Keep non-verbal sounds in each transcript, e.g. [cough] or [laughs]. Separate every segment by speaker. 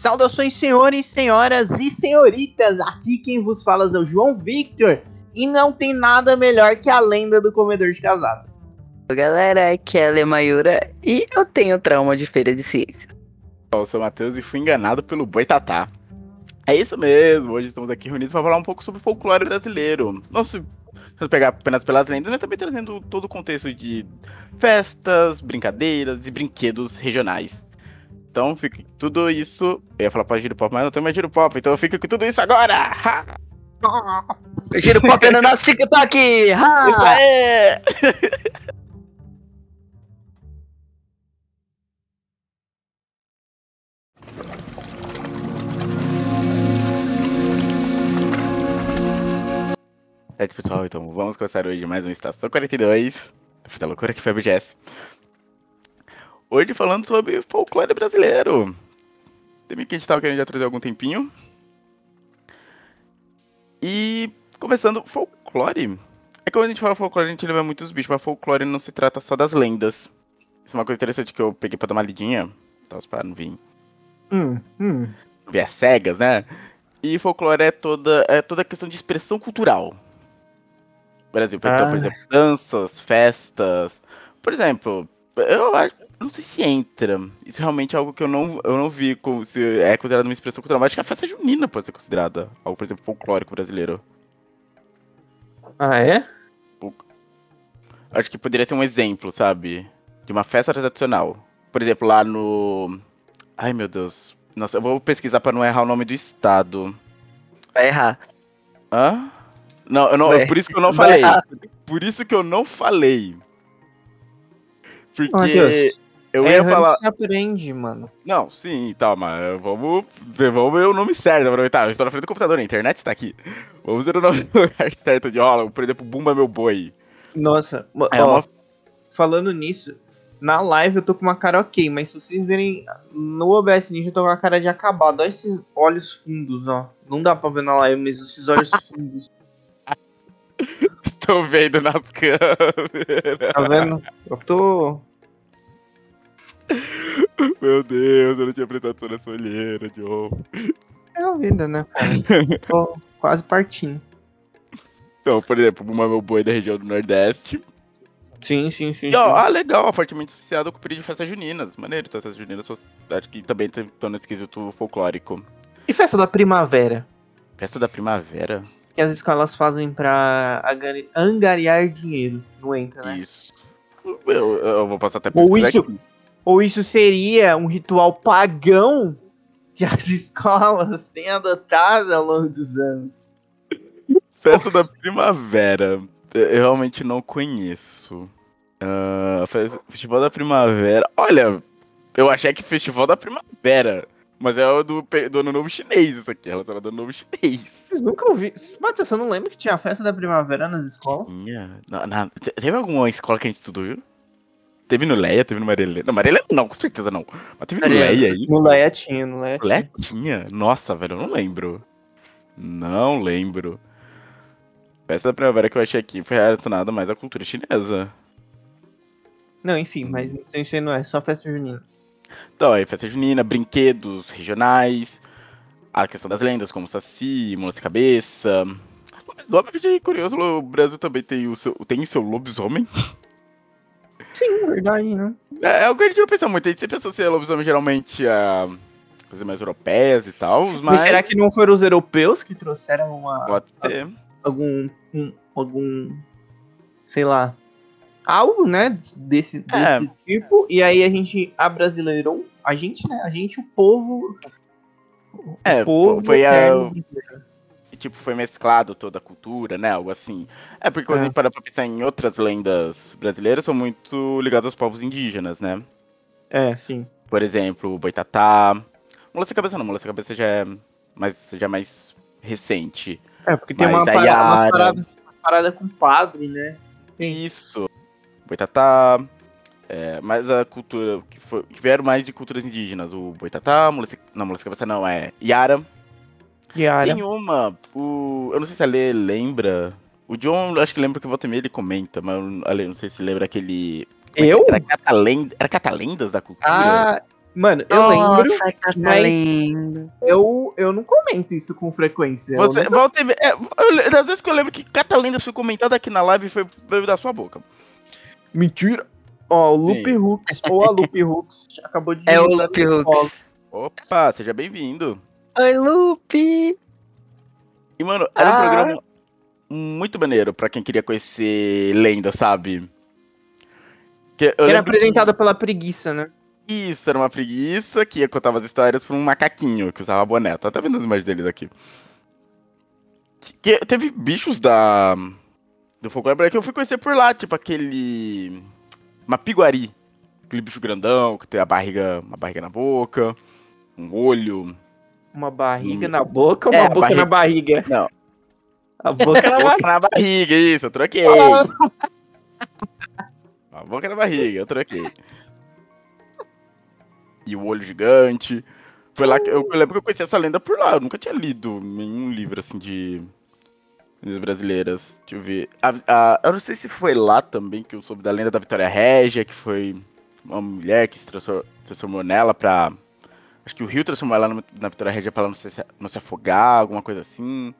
Speaker 1: Saudações, senhores, senhoras e senhoritas! Aqui quem vos fala é o João Victor e não tem nada melhor que a lenda do comedor de casadas.
Speaker 2: Galera, aqui é a Ale Mayura e eu tenho trauma de feira de ciências.
Speaker 3: Eu sou o Matheus e fui enganado pelo Boitatá. É isso mesmo, hoje estamos aqui reunidos para falar um pouco sobre o folclore brasileiro. Não se pegar apenas pelas lendas, mas também trazendo todo o contexto de festas, brincadeiras e brinquedos regionais. Então fica tudo isso. Eu ia falar pra Giro Pop, mas não tem mais Giro Pop, então fica com tudo isso agora! [laughs]
Speaker 2: Giro Pop é no nosso TikTok!
Speaker 3: Isso aí! [laughs] É, pessoal, então vamos começar hoje mais uma Estação 42 da loucura que foi a BGS. Hoje falando sobre folclore brasileiro. Também que a gente tava querendo já trazer algum tempinho. E começando, folclore. É que quando a gente fala folclore, a gente leva muitos bichos, mas folclore não se trata só das lendas. Isso é uma coisa interessante que eu peguei pra dar uma lidinha. Então, para não vir.
Speaker 1: Hum, hum.
Speaker 3: Ver as cegas, né? E folclore é toda, é toda questão de expressão cultural. Brasil. Então,
Speaker 1: Ah.
Speaker 3: por exemplo, danças, festas. Por exemplo, eu acho. Eu Não sei se entra. Isso realmente é algo que eu não, eu não vi como se é considerado uma expressão cultural. Mas acho que a festa junina pode ser considerada algo, por exemplo, folclórico brasileiro.
Speaker 1: Ah, é?
Speaker 3: Acho que poderia ser um exemplo, sabe? De uma festa tradicional. Por exemplo, lá no. Ai meu Deus. Nossa, eu vou pesquisar pra não errar o nome do estado.
Speaker 2: Vai errar.
Speaker 3: Hã? Não, eu não,
Speaker 2: Vai-
Speaker 3: por isso que eu não falei. Por isso que eu não falei. Porque
Speaker 1: Ô,
Speaker 3: Eu ia
Speaker 1: errando
Speaker 3: falar.
Speaker 1: se aprende, mano.
Speaker 3: Não, sim, tá, mas vamos ver, vamos ver o nome certo, aproveitar. Eu estou na frente do computador, a internet está aqui. Vamos ver o nome [laughs] do lugar certo de rola. Por exemplo, Bumba Meu Boi.
Speaker 1: Nossa,
Speaker 3: É
Speaker 1: ó,
Speaker 3: uma-
Speaker 1: falando nisso, na live eu tô com uma cara ok, mas se vocês verem no OBS Ninja eu tô com uma cara de acabado. Olha esses olhos fundos, ó. Não dá pra ver na live, mas esses olhos [laughs] fundos.
Speaker 3: Estou vendo nas câmeras.
Speaker 1: Tá vendo? Eu tô.
Speaker 3: Meu Deus, eu não tinha prestado toda essa olheira, John.
Speaker 1: É a vida, né, cara? [laughs] Tô quase partindo.
Speaker 3: Então, por exemplo, Bumba Meu Boi da região do Nordeste.
Speaker 1: Sim, sim, sim.
Speaker 3: E, ó,
Speaker 1: sim.
Speaker 3: ah, legal, fortemente associado com o período de festas juninas. Maneiro, então essas juninas são- acho que também estão nesse quesito folclórico.
Speaker 1: E festa da primavera?
Speaker 3: Festa da primavera?
Speaker 1: Que as escolas fazem pra angari- angariar dinheiro. Não entra, né?
Speaker 3: Isso. Eu, eu vou passar até
Speaker 1: Ou
Speaker 3: pesquisar
Speaker 1: isso-
Speaker 3: aqui.
Speaker 1: Ou isso seria um ritual pagão que as [laughs] escolas têm adotado ao longo dos anos?
Speaker 3: Festa da primavera. Eu realmente não conheço. Fe- Festival da Primavera. Olha, eu achei que Festival da Primavera. Mas é o do, do Ano Novo Chinês, isso aqui. Ela tá do Ano Novo Chinês.
Speaker 1: Vocês nunca ouviram. Mas você não lembra que tinha a festa da primavera nas escolas?
Speaker 3: Tinha. Na- na- te- teve alguma escola que a gente estudou, viu? Teve no Leia, teve no Marilena. Não, Marilena não, com certeza não. Mas teve no. Leia aí.
Speaker 1: No Leia tinha, no Leia
Speaker 3: No Leia
Speaker 1: tinha.
Speaker 3: tinha? Nossa, velho, eu não lembro. Não lembro. Festa da Primavera que eu achei aqui foi relacionada mais à cultura chinesa.
Speaker 1: Não, enfim, mas isso aí não é, só festa junina.
Speaker 3: Então, aí festa junina, brinquedos regionais, a questão das lendas, como Saci, Mula Sem Cabeça. Lobisomem, curioso, o Brasil também tem o seu, tem o seu lobisomem. [laughs]
Speaker 1: Sim, verdade, né?
Speaker 3: É, é o que a gente não pensa muito, a gente sempre associa lobisomem geralmente a coisas mais europeias e tal, mas,
Speaker 1: Mas será que não foram os europeus que trouxeram uma,
Speaker 3: pode ser.
Speaker 1: algum, um- algum, sei lá, algo, né, desse,
Speaker 3: É.
Speaker 1: desse tipo, e aí a gente abrasileirou, a gente, né, a gente, o povo, o
Speaker 3: É,
Speaker 1: povo
Speaker 3: foi a-
Speaker 1: eterno.
Speaker 3: Tipo, foi mesclado toda a cultura, né? Algo assim. É porque quando
Speaker 1: É.
Speaker 3: a gente para pra pensar em outras lendas brasileiras, são muito ligadas aos povos indígenas, né?
Speaker 1: É, sim.
Speaker 3: Por exemplo, o Boitatá. Mula Sem Cabeça não, Mula Sem Cabeça já é mais, já é mais recente.
Speaker 1: É, porque tem
Speaker 3: Mas
Speaker 1: uma parada, umas
Speaker 3: Yara-
Speaker 1: paradas uma parada com padre, né? Tem.
Speaker 3: Isso. Boitatá. É, mais a cultura. Que, foi, que vieram mais de culturas indígenas. O Boitatá, Mula Sem, não, Mula Sem Cabeça não, é Yara. Tem uma, o, eu não sei se a Lê lembra. O John, acho que lembra que volta e meia ele comenta, mas a Lê não sei se lembra aquele. é
Speaker 1: Eu?
Speaker 3: Era, catalenda, era Catalendas da Cultura?
Speaker 1: Ah, Mano, eu lembro,
Speaker 2: Nossa, tá
Speaker 1: mas- eu, eu não comento isso com frequência. eu
Speaker 3: Você, volta e me- é, eu- das vezes que eu lembro que Catalenda foi comentada aqui na live foi da sua boca.
Speaker 1: Mentira! Ó, o Loop. Hooks, ou a Loop Hooks, acabou de
Speaker 2: É o Loop Hooks.
Speaker 3: Opa, seja bem-vindo.
Speaker 2: Oi, Lupe!
Speaker 3: E, mano, era um
Speaker 2: Ah.
Speaker 3: programa muito maneiro pra quem queria conhecer lenda, sabe? Que eu
Speaker 1: Era apresentada pela preguiça, né?
Speaker 3: que Isso, era uma preguiça que ia contar as histórias pra um macaquinho que usava boné. Tô até vendo as imagens deles aqui. Que, que teve bichos da. Do folclore que eu fui conhecer por lá, tipo aquele. Uma piguari. Aquele bicho grandão que tem a barriga. Uma barriga na boca. Um olho.
Speaker 1: Uma barriga
Speaker 3: Hum.
Speaker 1: na boca ou
Speaker 3: É,
Speaker 1: uma
Speaker 3: a
Speaker 1: boca
Speaker 3: barriga-
Speaker 1: na barriga?
Speaker 3: Não. [laughs]
Speaker 1: A boca na
Speaker 3: Boca na barriga, isso, eu troquei. [laughs] A boca na barriga, eu troquei. E o olho gigante. Foi lá que eu, eu lembro que eu conheci essa lenda por lá. Eu nunca tinha lido nenhum livro assim de. lendas brasileiras. Deixa eu ver. A- a- eu não sei se foi lá também que eu soube da lenda da Vitória Régia, que foi uma mulher que se transfor- transformou nela pra. Acho que o Rio transformou ela na, na Vitória Régia pra ela não se, não se afogar, alguma coisa assim.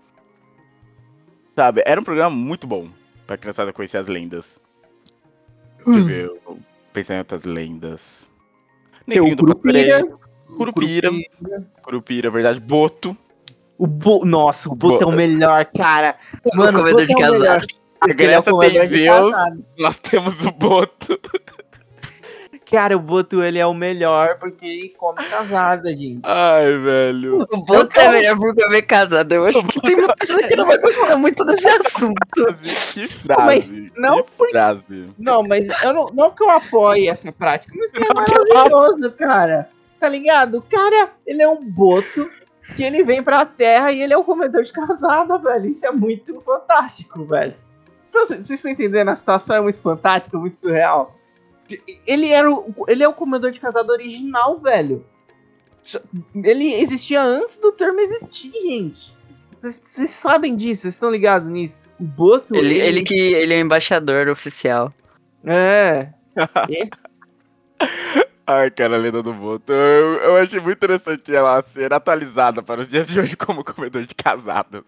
Speaker 3: Sabe, era um programa muito bom pra criançada conhecer as lendas. Deixa eu ver, eu pensei em outras lendas.
Speaker 1: Tem o Curupira.
Speaker 3: Curupira, Curupira, verdade, Boto.
Speaker 1: O Bo... Nossa, o Boto é o melhor, cara. Mano, o
Speaker 2: comedor
Speaker 1: Boto
Speaker 2: de
Speaker 1: é o melhor.
Speaker 2: casado.
Speaker 3: A
Speaker 1: é
Speaker 3: Grécia tem
Speaker 1: de
Speaker 3: Zeus, nós temos o Boto.
Speaker 1: Cara, o Boto ele é o melhor porque ele come casada, gente.
Speaker 3: Ai, velho.
Speaker 2: O Boto é melhor por comer casado. Eu acho que tem uma pessoa que não vai gostar muito desse [laughs] assunto.
Speaker 3: Que frase.
Speaker 1: Mas não
Speaker 3: que
Speaker 1: porque-
Speaker 3: frase.
Speaker 1: Não, mas eu não, não que eu apoie essa prática, mas que é maravilhoso, cara. Tá ligado? O cara, ele é um boto que ele vem pra terra e ele é o comedor de casada, velho. Isso é muito fantástico, velho. Vocês estão- Vocês estão entendendo? A situação é muito fantástica, muito surreal. Ele, era o, ele é o comedor de casada original, velho. Ele existia antes do termo existir, gente. Vocês- sabem disso, vocês estão ligados nisso? O Boto.
Speaker 2: Ele, ele que ele é o embaixador oficial.
Speaker 1: É. [laughs]
Speaker 3: Ai, cara, a lenda do Boto. Eu, eu achei muito interessante ela ser atualizada para os dias de hoje como comedor de casadas.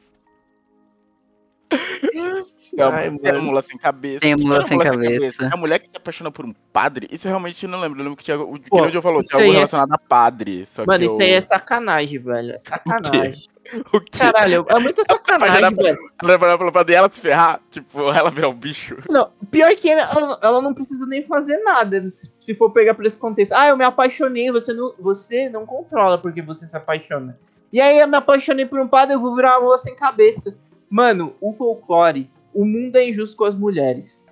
Speaker 3: [laughs] É
Speaker 1: Ai,
Speaker 3: uma, mula sem cabeça.
Speaker 2: Tem a
Speaker 3: O que
Speaker 2: mula
Speaker 3: era
Speaker 2: sem cabeça.
Speaker 3: É a mulher que se apaixona por um padre? Isso eu realmente não lembro. Eu lembro que tinha. O que
Speaker 1: Pô,
Speaker 3: o Joe falou, tinha algo
Speaker 1: é-
Speaker 3: relacionado a padre. Só
Speaker 1: Mano,
Speaker 3: que
Speaker 1: isso
Speaker 3: eu...
Speaker 1: aí é sacanagem, velho. É sacanagem.
Speaker 3: O que?
Speaker 1: Caralho, é muita [laughs] sacanagem,
Speaker 3: Apaixonar
Speaker 1: velho.
Speaker 3: Ela pelo padre e ela se ferrar? Tipo, ela virar um bicho?
Speaker 1: Não, pior que ela, ela- ela não precisa nem fazer nada. Se, se for pegar por esse contexto. Ah, eu me apaixonei, você não, você não controla porque você se apaixona. E aí eu me apaixonei por um padre, eu vou virar uma mula sem cabeça. Mano, o folclore, o mundo é injusto com as mulheres.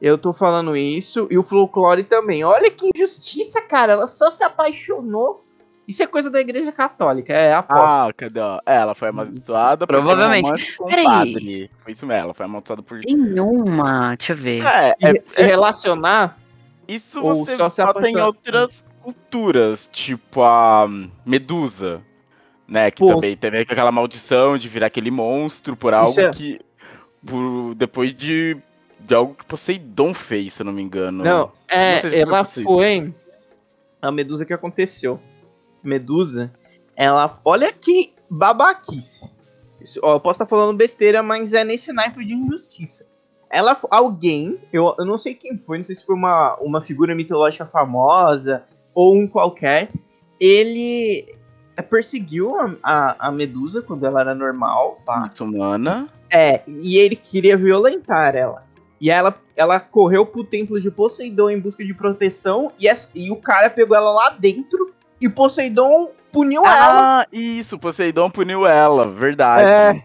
Speaker 1: Eu tô falando isso, e o folclore também. Olha que injustiça, cara. Ela só se apaixonou. Isso é coisa da igreja católica, é aposto.
Speaker 3: Ah, cadê? ó? É, ela foi amaldiçoada por
Speaker 2: Provavelmente.
Speaker 3: com um
Speaker 2: Peraí.
Speaker 3: padre. Foi isso mesmo, ela foi amaldiçoada por.
Speaker 2: Tem uma, deixa eu ver.
Speaker 3: É,
Speaker 1: se,
Speaker 3: é-
Speaker 1: se relacionar,
Speaker 3: Isso você
Speaker 1: só se
Speaker 3: nota em
Speaker 1: apaixona-
Speaker 3: outras culturas, tipo a Medusa, né? Que
Speaker 1: Pô.
Speaker 3: também tem aquela maldição de virar aquele monstro por algo
Speaker 1: é-
Speaker 3: que. Por, depois de, de algo que Poseidon fez, se eu não me engano.
Speaker 1: Não, é,
Speaker 3: Não
Speaker 1: ela
Speaker 3: foi
Speaker 1: foi a Medusa que aconteceu. Medusa, ela. Olha que babaquice. Isso, ó, eu posso estar falando besteira, mas é nesse naipe de injustiça. Ela, alguém, eu, eu não sei quem foi, não sei se foi uma, uma figura mitológica famosa ou um qualquer, ele perseguiu a, a, a Medusa quando ela era normal, pá.
Speaker 3: Humana.
Speaker 1: É, e ele queria violentar ela. E ela, ela correu pro templo de Poseidon em busca de proteção. E, essa- e o cara pegou ela lá dentro. E Poseidon puniu ela.
Speaker 3: Ah, isso, Poseidon puniu ela, verdade.
Speaker 1: É.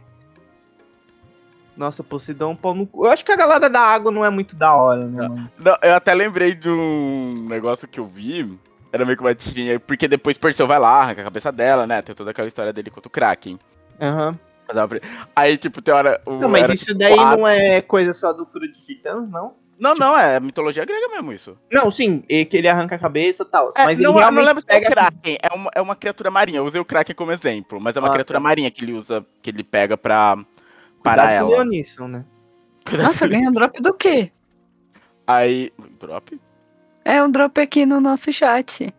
Speaker 1: Nossa, Poseidon, pau no cu. Eu acho que a galera da água não é muito da hora, né, mano?
Speaker 3: Não, eu até lembrei de um negócio que eu vi. Era meio que uma tirinha, porque depois Perseu vai lá, arranca a cabeça dela, né? Tem toda aquela história dele contra o Kraken.
Speaker 1: Aham.
Speaker 3: Ela- Aí, tipo, tem hora. o-
Speaker 1: Não, mas
Speaker 3: era,
Speaker 1: isso
Speaker 3: tipo,
Speaker 1: daí
Speaker 3: quatro-
Speaker 1: não é coisa só do Furo de Titãs, não?
Speaker 3: Não, não, é mitologia grega mesmo isso.
Speaker 1: Não, sim, e que ele arranca a cabeça e tal.
Speaker 3: É,
Speaker 1: mas
Speaker 3: não,
Speaker 1: ele
Speaker 3: eu
Speaker 1: realmente
Speaker 3: não lembro se é o. Kraken, é uma, é uma criatura marinha. Eu usei o Kraken como exemplo, mas é uma
Speaker 1: Ah,
Speaker 3: criatura
Speaker 1: tá.
Speaker 3: marinha que ele usa, que ele pega pra
Speaker 1: Cuidado
Speaker 3: parar
Speaker 1: com o
Speaker 3: ela.
Speaker 1: Leonisson, né?
Speaker 2: Nossa, ganha um drop do quê?
Speaker 3: Aí. Drop?
Speaker 2: É um drop aqui no nosso chat.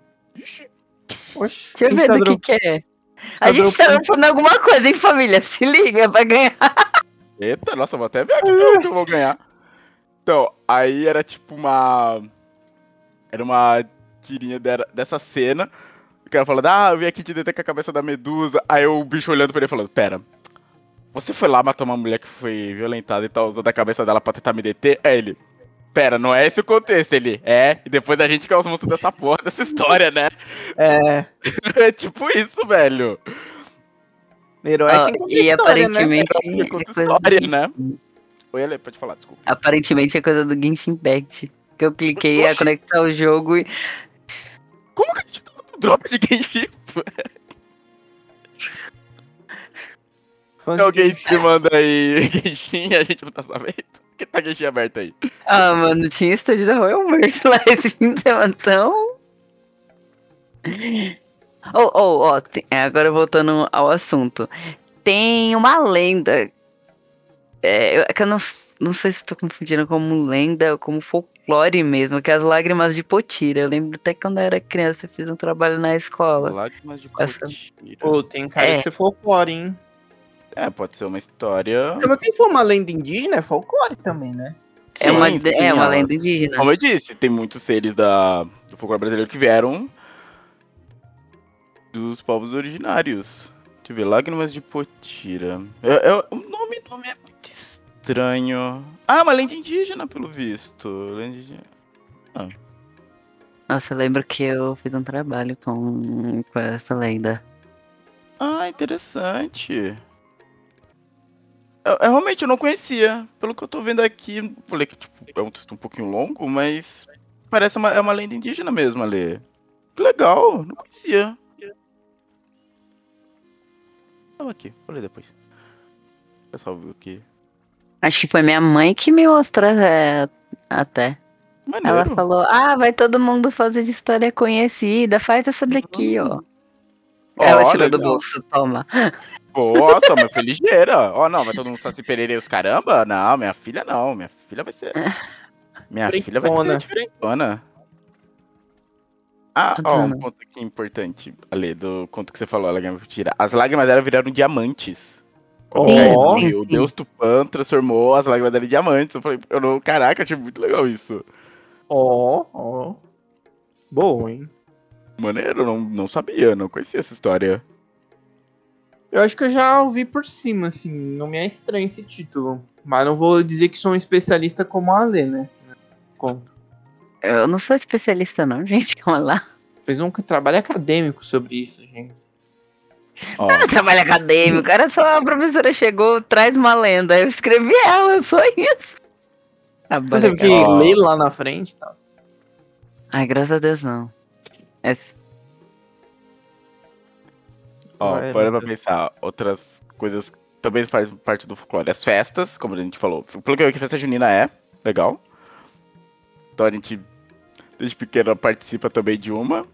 Speaker 1: Oxe,
Speaker 2: Deixa eu ver do que que é. A gente tá falando alguma coisa, hein, família? Se liga pra ganhar.
Speaker 3: Eita, nossa, vou até ver aqui que eu vou ganhar. Então, aí era tipo uma. Era uma tirinha dessa cena. O cara falando, ah, eu vim aqui te deter com a cabeça da medusa. Aí o bicho olhando pra ele falando, pera. Você foi lá matar uma mulher que foi violentada e tá usando a cabeça dela pra tentar me deter? Aí ele. Pera, não é esse o contexto, ele. É, e depois a gente que é os monstros dessa porra, dessa [laughs] história, né?
Speaker 1: É, [laughs]
Speaker 3: É tipo isso, velho.
Speaker 1: herói tem conta
Speaker 2: e
Speaker 1: história, né?
Speaker 2: aparentemente
Speaker 3: Porque
Speaker 2: é
Speaker 3: história, né? Oi, Ale, pode falar, desculpa.
Speaker 2: Aparentemente é coisa do Genshin Impact. Que eu cliquei a conectar o jogo e.
Speaker 3: Como que a gente tá drop de Genshin?
Speaker 1: Fãs
Speaker 3: alguém se manda aí [laughs] Genshin, a gente não tá sabendo. Por que tá Genshin aberto aí?
Speaker 2: Ah, mano, tinha estúdio da Royal Mercy lá esse fim de semana, então. Oh, oh, ó, tem- agora voltando ao assunto. Tem uma lenda. É, eu- é que eu não, não sei se tô confundindo como lenda ou como folclore mesmo, que é as lágrimas de Potira. Eu lembro até que quando eu era criança eu fiz um trabalho na escola.
Speaker 3: Lágrimas de
Speaker 2: Essa-
Speaker 3: Potira.
Speaker 1: Pô, tem cara
Speaker 2: É.
Speaker 1: de ser folclore, hein?
Speaker 3: É, pode ser uma história.
Speaker 1: Mas quem for uma lenda indígena é folclore também, né?
Speaker 2: É uma,
Speaker 3: Sim,
Speaker 2: é
Speaker 3: sim,
Speaker 2: uma lenda indígena.
Speaker 3: Como eu disse, tem muitos seres da, do folclore brasileiro que vieram dos povos originários. Deixa eu ver, Lágrimas de Potira. É- é- o nome, nome é muito estranho. Ah, uma lenda indígena, pelo visto. Lenda indígena.
Speaker 2: Nossa, eu lembro que eu fiz um trabalho com, com essa lenda.
Speaker 3: Ah, interessante. Eu, eu realmente eu não conhecia. Pelo que eu tô vendo aqui, falei que tipo, é um texto um pouquinho longo, mas parece uma, é uma lenda indígena mesmo ali. Que legal, não conhecia. Tava aqui, vou ler depois. O pessoal viu aqui.
Speaker 2: Acho que foi minha mãe que me mostrou é, até.
Speaker 3: Maneiro.
Speaker 2: Ela falou: Ah, vai todo mundo fazer de história conhecida, faz essa daqui, ó. Ela
Speaker 3: Ó,
Speaker 2: tirou do bolso, toma.
Speaker 3: Nossa, mas foi ligeira. Ó, não, vai todo mundo Saci Pereira e os caramba? Não, minha filha não. Minha filha vai ser. Minha filha vai ser diferentona. Ah, ó, um ponto aqui importante, Ale, do conto que você falou, a lágrima de tira. As lágrimas dela viraram diamantes.
Speaker 1: Sim,
Speaker 3: caiu,
Speaker 2: sim,
Speaker 3: e o
Speaker 2: sim.
Speaker 3: Deus Tupã transformou as lágrimas dela em diamantes. Eu falei, eu não, caraca, eu achei muito legal isso.
Speaker 1: Ó, ó. Boa, hein?
Speaker 3: Maneiro, eu não, não sabia, não conhecia essa história.
Speaker 1: Eu acho que eu já ouvi por cima, assim. Não me é estranho esse título. Mas não vou dizer que sou um especialista como a Alê, né? Conto.
Speaker 2: Eu não sou especialista, não, [laughs] gente. Calma lá.
Speaker 1: Fez um trabalho acadêmico sobre isso, gente.
Speaker 3: Ó,
Speaker 2: Trabalho acadêmico. Era só a professora chegou, traz uma lenda. Eu escrevi ela, só isso.
Speaker 1: Você
Speaker 2: Trabalho
Speaker 1: teve que
Speaker 3: Ó.
Speaker 1: ler lá na frente e tal.
Speaker 2: Ai, graças a Deus, não. É,
Speaker 3: Ó,
Speaker 1: É,
Speaker 3: para pra pensar, outras coisas que também fazem parte do folclore. As festas, como a gente falou. Pelo que eu vi que a festa junina é, legal. Então a gente, desde pequeno, participa também de uma.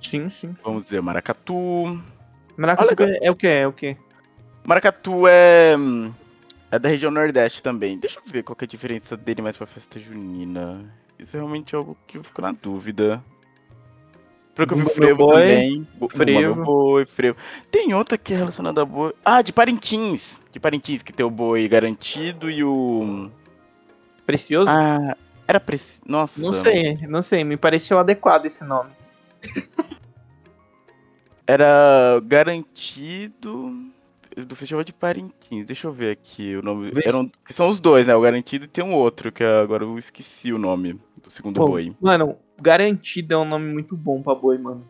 Speaker 1: Sim, sim. sim.
Speaker 3: Vamos dizer, maracatu.
Speaker 1: Maracatu
Speaker 3: legal.
Speaker 1: é o que? É o que?
Speaker 3: Maracatu é, hum, é da região nordeste também. Deixa eu ver qual que é a diferença dele mais pra festa junina. Isso é realmente algo que eu fico na dúvida. Pelo que eu vi frevo
Speaker 1: Boi,
Speaker 3: também.
Speaker 1: Frevo.
Speaker 3: Boi, frevo. Tem outra que é relacionada a boi. Ah, de Parintins. De Parintins, que tem o boi garantido e o.
Speaker 1: Precioso?
Speaker 3: Ah, era preciso. Nossa.
Speaker 1: não sei, não sei. Me pareceu adequado esse nome. [laughs]
Speaker 3: Era garantido do Festival de Parintins. Deixa eu ver aqui o nome. Eram, são os dois, né? O garantido e tem um outro, que agora eu esqueci o nome do segundo
Speaker 1: Pô,
Speaker 3: boi.
Speaker 1: Mano, Garantido é um nome muito bom pra boi, mano.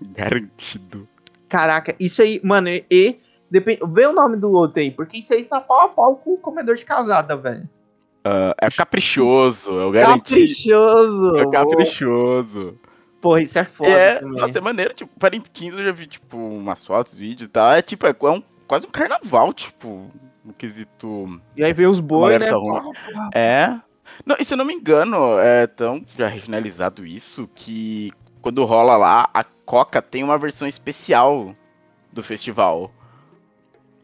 Speaker 3: Garantido.
Speaker 1: Caraca, isso aí, mano, e. depende, vê o nome do outro aí, porque isso aí tá pau a pau com o comedor de casada, velho.
Speaker 3: Ah, é caprichoso, é o garantido.
Speaker 1: Caprichoso!
Speaker 3: É caprichoso.
Speaker 1: Porra, isso é foda
Speaker 3: é,
Speaker 1: também.
Speaker 3: nossa, é maneiro, tipo, Parintins eu já vi, tipo, umas fotos, vídeos e tal. É tipo, é, é um, quase um carnaval, tipo, no quesito.
Speaker 1: E aí vem os boi, né?
Speaker 3: tá. É. Não, e se eu não me engano, é tão já regionalizado isso que quando rola lá, a Coca tem uma versão especial do festival.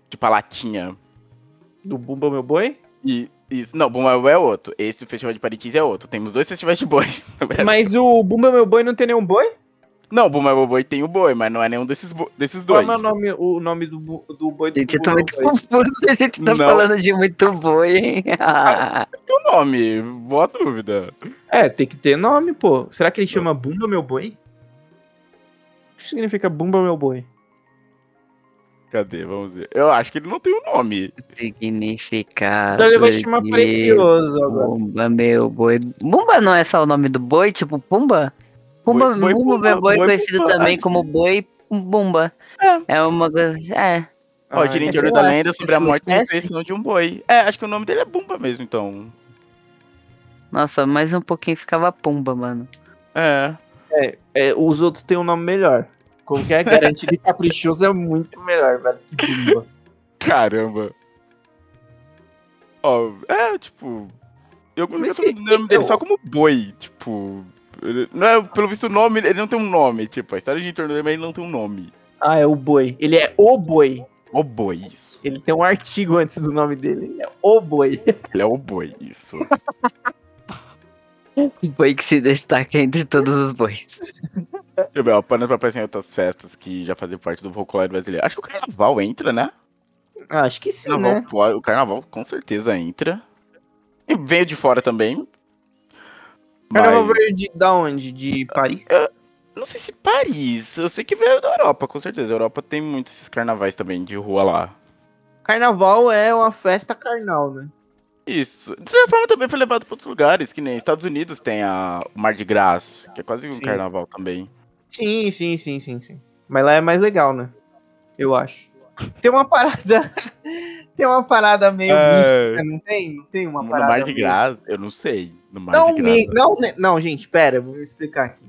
Speaker 3: Tipo a latinha.
Speaker 1: Do Bumba Meu Boi?
Speaker 3: E isso. Não, Bumba é outro. Esse o Festival de Parintins é outro. Temos dois festivais de Brasil. [laughs]
Speaker 1: Mas o Bumba Meu Boi não tem nenhum boi?
Speaker 3: Não, Bumba Meu Boi tem o boi, mas não é nenhum desses, desses
Speaker 1: Qual
Speaker 3: dois.
Speaker 1: é o nome, o nome do, do boi do
Speaker 2: Gente, eu tô
Speaker 1: Bumba
Speaker 2: muito confuso. A gente tá
Speaker 3: Não.
Speaker 2: falando de muito boi, hein?
Speaker 3: Tem o nome, boa dúvida.
Speaker 1: É, tem que ter nome, pô. Será que ele chama Bumba Meu Boi? O que significa Bumba Meu Boi?
Speaker 3: Cadê? Vamos ver. Eu acho que ele não tem um nome.
Speaker 2: Significado.
Speaker 1: Então ele vai chamar
Speaker 2: de
Speaker 1: Precioso agora.
Speaker 2: Pumba, meu boi. Bumba não é só o nome do boi, tipo Pumba? Pumba,
Speaker 3: Boi- boi
Speaker 2: Bumba,
Speaker 3: Pumba,
Speaker 2: meu boi,
Speaker 3: boi
Speaker 2: conhecido
Speaker 3: Pumba,
Speaker 2: também como boi Bumba.
Speaker 3: É.
Speaker 2: É uma coisa. É.
Speaker 3: Ó,
Speaker 1: Ah,
Speaker 3: torno
Speaker 2: eu
Speaker 3: da lenda sobre a morte de um boi. É, acho que o nome dele é Bumba mesmo, então.
Speaker 2: Nossa, mais um pouquinho ficava Pumba, mano.
Speaker 3: É.
Speaker 1: é, os outros têm um nome melhor. Que é? [laughs] Garantido e caprichoso é muito melhor, velho. Que Bumba.
Speaker 3: Caramba. Ó, é, tipo. Eu
Speaker 1: se-
Speaker 3: o nome dele
Speaker 1: eu-
Speaker 3: só como boi, tipo. Ele- Não é, pelo visto, o nome, ele não tem um nome, tipo, a história de em torno dele, mas ele não tem um nome.
Speaker 1: Ah, é o boi. Ele é o boi.
Speaker 3: O boi, isso.
Speaker 1: Ele tem um artigo antes do nome dele. Ele é o boi. [laughs]
Speaker 3: Ele é o boi, isso.
Speaker 2: Boi que se destaca entre todos os bois.
Speaker 3: Deixa eu ver, ó, pra aparecer em outras festas que já faziam parte do folclore brasileiro. Acho que o carnaval entra, né?
Speaker 1: Ah, acho que sim,
Speaker 3: Carnaval,
Speaker 1: né?
Speaker 3: o carnaval com certeza entra. E veio de fora também.
Speaker 1: Carnaval
Speaker 3: Mas-
Speaker 1: veio de da onde? De Paris?
Speaker 3: Não sei se Paris. Eu sei que veio da Europa, com certeza. A Europa tem muitos esses carnavais também de rua lá.
Speaker 1: Carnaval é uma festa carnal, né?
Speaker 3: Isso. De certa forma também foi levado para outros lugares, que nem Estados Unidos tem a o Mar de Graça, que é quase um
Speaker 1: Sim.
Speaker 3: carnaval também.
Speaker 1: Sim, sim, sim, sim, sim. Mas lá é mais legal, né? Eu acho. Tem uma parada. Tem uma parada meio
Speaker 3: É.
Speaker 1: mística, não tem? Não tem uma
Speaker 3: no
Speaker 1: parada.
Speaker 3: Mar de
Speaker 1: meio-
Speaker 3: Graça, eu não sei. No Mar
Speaker 1: Não,
Speaker 3: de
Speaker 1: me,
Speaker 3: Graça.
Speaker 1: não, né, não, gente, pera, vou me explicar aqui.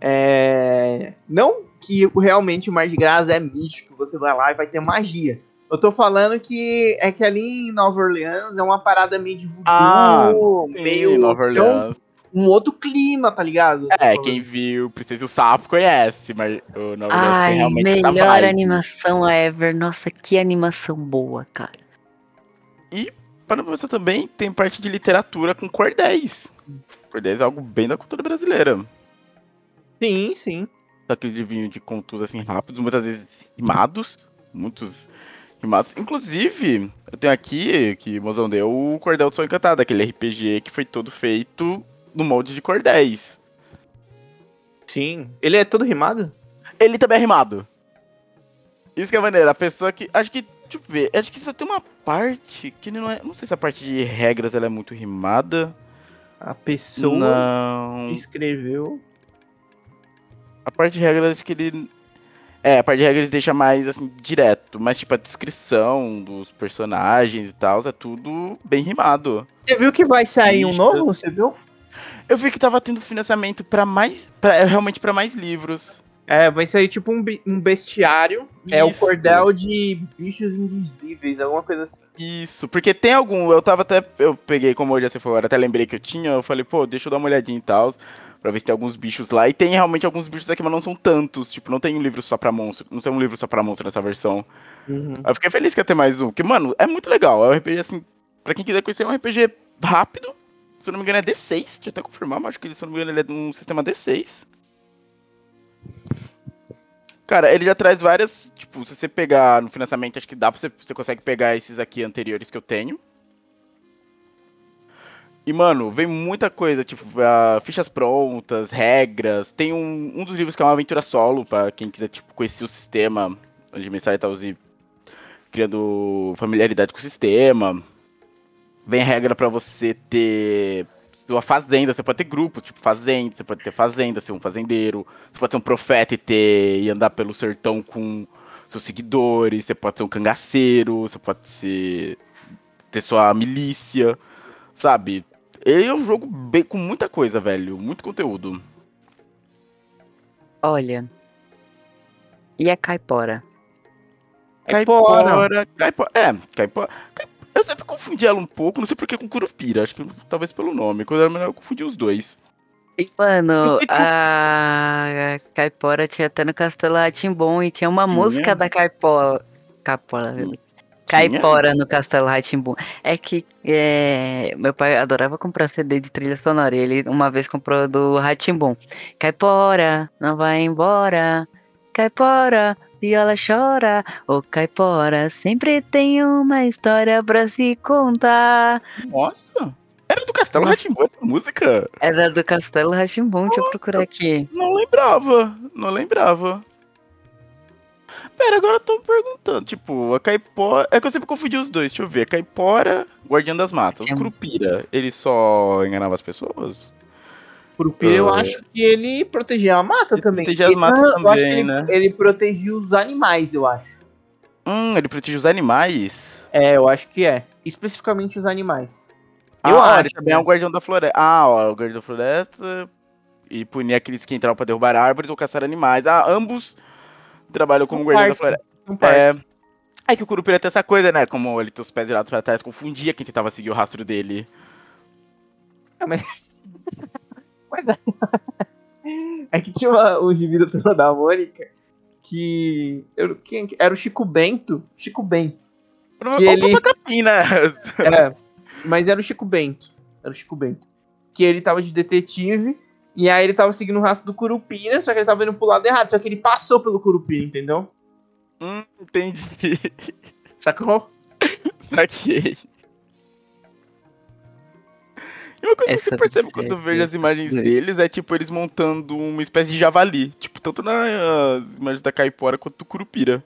Speaker 1: É, não que realmente o Mar de Graça é místico, você vai lá e vai ter magia. Eu tô falando que é que ali em nova Orleans é uma parada meio de voodoo,
Speaker 3: Ah,
Speaker 1: meio
Speaker 3: Sim, Nova
Speaker 1: então,
Speaker 3: Orleans.
Speaker 1: Um outro clima, tá ligado?
Speaker 3: É, quem viu Princesa e o Sapo conhece, mas o Nova
Speaker 2: Ai,
Speaker 3: realmente
Speaker 2: melhor animação ever. Nossa, que animação boa, cara.
Speaker 3: Para você também tem parte de literatura com cordéis. Cordéis é algo bem da cultura brasileira.
Speaker 1: Sim, sim.
Speaker 3: Aqueles de vinho de contos assim rápidos, muitas vezes rimados. Muitos rimados. Inclusive, eu tenho aqui que o Mozão deu o Cordel do Sol Encantado, aquele RPG que foi todo feito no molde de cordéis.
Speaker 1: Sim. Ele é todo rimado?
Speaker 3: Ele também é rimado. Isso que é maneiro, a pessoa que. Acho que. Deixa eu ver. Acho que só tem uma parte que não é. Não sei se a parte de regras ela é muito rimada.
Speaker 1: A pessoa
Speaker 3: Não.
Speaker 1: escreveu.
Speaker 3: A parte de regras acho que ele. É, a parte de regras deixa mais assim, direto. Mas tipo, a descrição dos personagens e tal, é tudo bem rimado.
Speaker 1: Você viu que vai sair um novo? Você viu?
Speaker 3: Eu vi que tava tendo financiamento pra mais. Pra, realmente pra mais livros.
Speaker 1: É, vai sair tipo um, um bestiário. É o
Speaker 3: Isso.
Speaker 1: cordel de bichos invisíveis, alguma coisa assim.
Speaker 3: Isso, porque tem algum. Eu tava até. Eu peguei, como hoje você falou, até lembrei que eu tinha. Eu falei, pô, deixa eu dar uma olhadinha e tal. Pra ver se tem alguns bichos lá. E tem realmente alguns bichos aqui, mas não são tantos. Tipo, não tem um livro só pra monstro. Não tem um livro só pra monstro nessa versão.
Speaker 1: Uhum.
Speaker 3: Eu fiquei feliz que ia ter mais um. Porque, mano, é muito legal. É um RPG assim. Pra quem quiser conhecer, é um RPG rápido. Se eu não me engano, é D6. Deixa eu até confirmar, mas acho que se não me engano, ele é um sistema D6. Cara, ele já traz várias. Tipo, se você pegar no financiamento, acho que dá pra você. Você consegue pegar esses aqui anteriores que eu tenho. E, mano, vem muita coisa, tipo, ah, fichas prontas, regras. Tem um, um dos livros que é uma aventura solo, pra quem quiser, tipo, conhecer o sistema, onde Mensagem tá usando, criando familiaridade com o sistema. Vem regra pra você ter sua fazenda, você pode ter grupos, tipo fazenda, você pode ter fazenda, ser um fazendeiro, você pode ser um profeta e ter e andar pelo sertão com seus seguidores, você pode ser um cangaceiro, você pode ser ter sua milícia, sabe? Ele é um jogo bem, com muita coisa, velho, muito conteúdo.
Speaker 2: Olha. E a caipora?
Speaker 1: Caipora.
Speaker 3: Caipora. É, caipora. Caip- Eu sempre confundi ela um pouco, não sei por que com Curupira, acho que talvez pelo nome. Quando eu era menor eu confundi os dois.
Speaker 2: E, mano, a caipora tinha até no Castelo Ratimbom e tinha uma música da caipora. Viu? Caipora no Castelo Ratimbum. É que é, meu pai adorava comprar CD de trilha sonora. E ele uma vez comprou do Ratimbum. Caipora, não vai embora. Caipora, viola chora. Ô Caipora, sempre tem uma história pra se contar.
Speaker 3: Nossa! Era do Castelo Ratimbum essa música?
Speaker 2: Era do Castelo Ratimbum, deixa eu procurar aqui.
Speaker 3: Não lembrava, não lembrava. Pera, agora eu tô perguntando. Tipo, a Caipora. É que eu sempre confundi os dois, deixa eu ver. Caipora, Guardião das Matas. O. Curupira, ele só enganava as pessoas?
Speaker 1: Curupira, eu
Speaker 3: Ah.
Speaker 1: acho que ele protegia a mata
Speaker 3: Ele
Speaker 1: também.
Speaker 3: protegia as
Speaker 1: Ele-
Speaker 3: matas
Speaker 1: não, eu acho que
Speaker 3: também,
Speaker 1: ele,
Speaker 3: né?
Speaker 1: ele protegia os animais, eu acho.
Speaker 3: Hum, ele protege os animais.
Speaker 1: É, eu acho que é. Especificamente os animais.
Speaker 3: Ah,
Speaker 1: Eu
Speaker 3: ó,
Speaker 1: acho,
Speaker 3: Ele também é um Guardião da Floresta. Ah, ó, o Guardião da Floresta. E punir aqueles que entravam pra derrubar árvores ou caçar animais. Ah, ambos trabalham como
Speaker 1: São
Speaker 3: Guardião da Floresta.
Speaker 1: são parça.
Speaker 3: É que o Curupira tem essa coisa, né? Como ele tem os pés virados pra trás, confundia quem tentava seguir o rastro dele.
Speaker 1: É, mas... [laughs] mas é... [laughs] é que tinha uma, um gibi da Turma da Mônica que... eu- quem que- era o Chico Bento. Chico Bento.
Speaker 3: Que
Speaker 1: ele-
Speaker 3: né? [laughs]
Speaker 1: É, mas era o Chico Bento. Era o Chico Bento. Que ele tava de detetive. E aí ele tava seguindo o rastro do Curupira, só que ele tava indo pro lado errado. Só que ele passou pelo Curupira, entendeu?
Speaker 3: Hum, entendi.
Speaker 1: Sacou? [laughs]
Speaker 3: Saquei. E uma coisa que
Speaker 2: Essa
Speaker 3: eu percebo quando eu
Speaker 2: é
Speaker 3: vejo as imagens
Speaker 2: doido.
Speaker 3: deles é tipo eles montando uma espécie de javali. Tipo, tanto nas imagens da Caipora quanto do Curupira.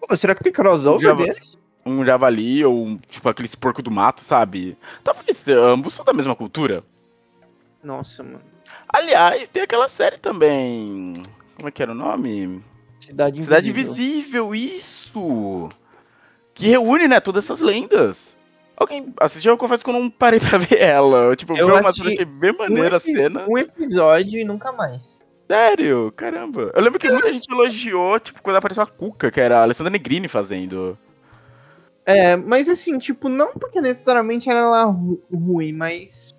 Speaker 1: Pô, será que tem crossover
Speaker 3: Já-
Speaker 1: deles?
Speaker 3: Um javali ou um, tipo aqueles porco do mato, sabe? Talvez ambos são da mesma cultura.
Speaker 1: Nossa, mano.
Speaker 3: Aliás, tem aquela série também. Como é que era o nome?
Speaker 1: Cidade Invisível.
Speaker 3: Cidade Invisível, isso! Que reúne, né, todas essas lendas. Alguém assistiu? Eu confesso que eu não parei pra ver [laughs] ela. Tipo,
Speaker 1: Eu
Speaker 3: achei bem maneira a
Speaker 1: epi-
Speaker 3: cena.
Speaker 1: Um episódio e nunca mais.
Speaker 3: Sério, caramba. Eu lembro que muita gente elogiou, tipo, quando apareceu a Cuca, que era a Alessandra Negrini fazendo.
Speaker 1: É, mas assim, tipo, não porque necessariamente era lá ru- ruim, mas.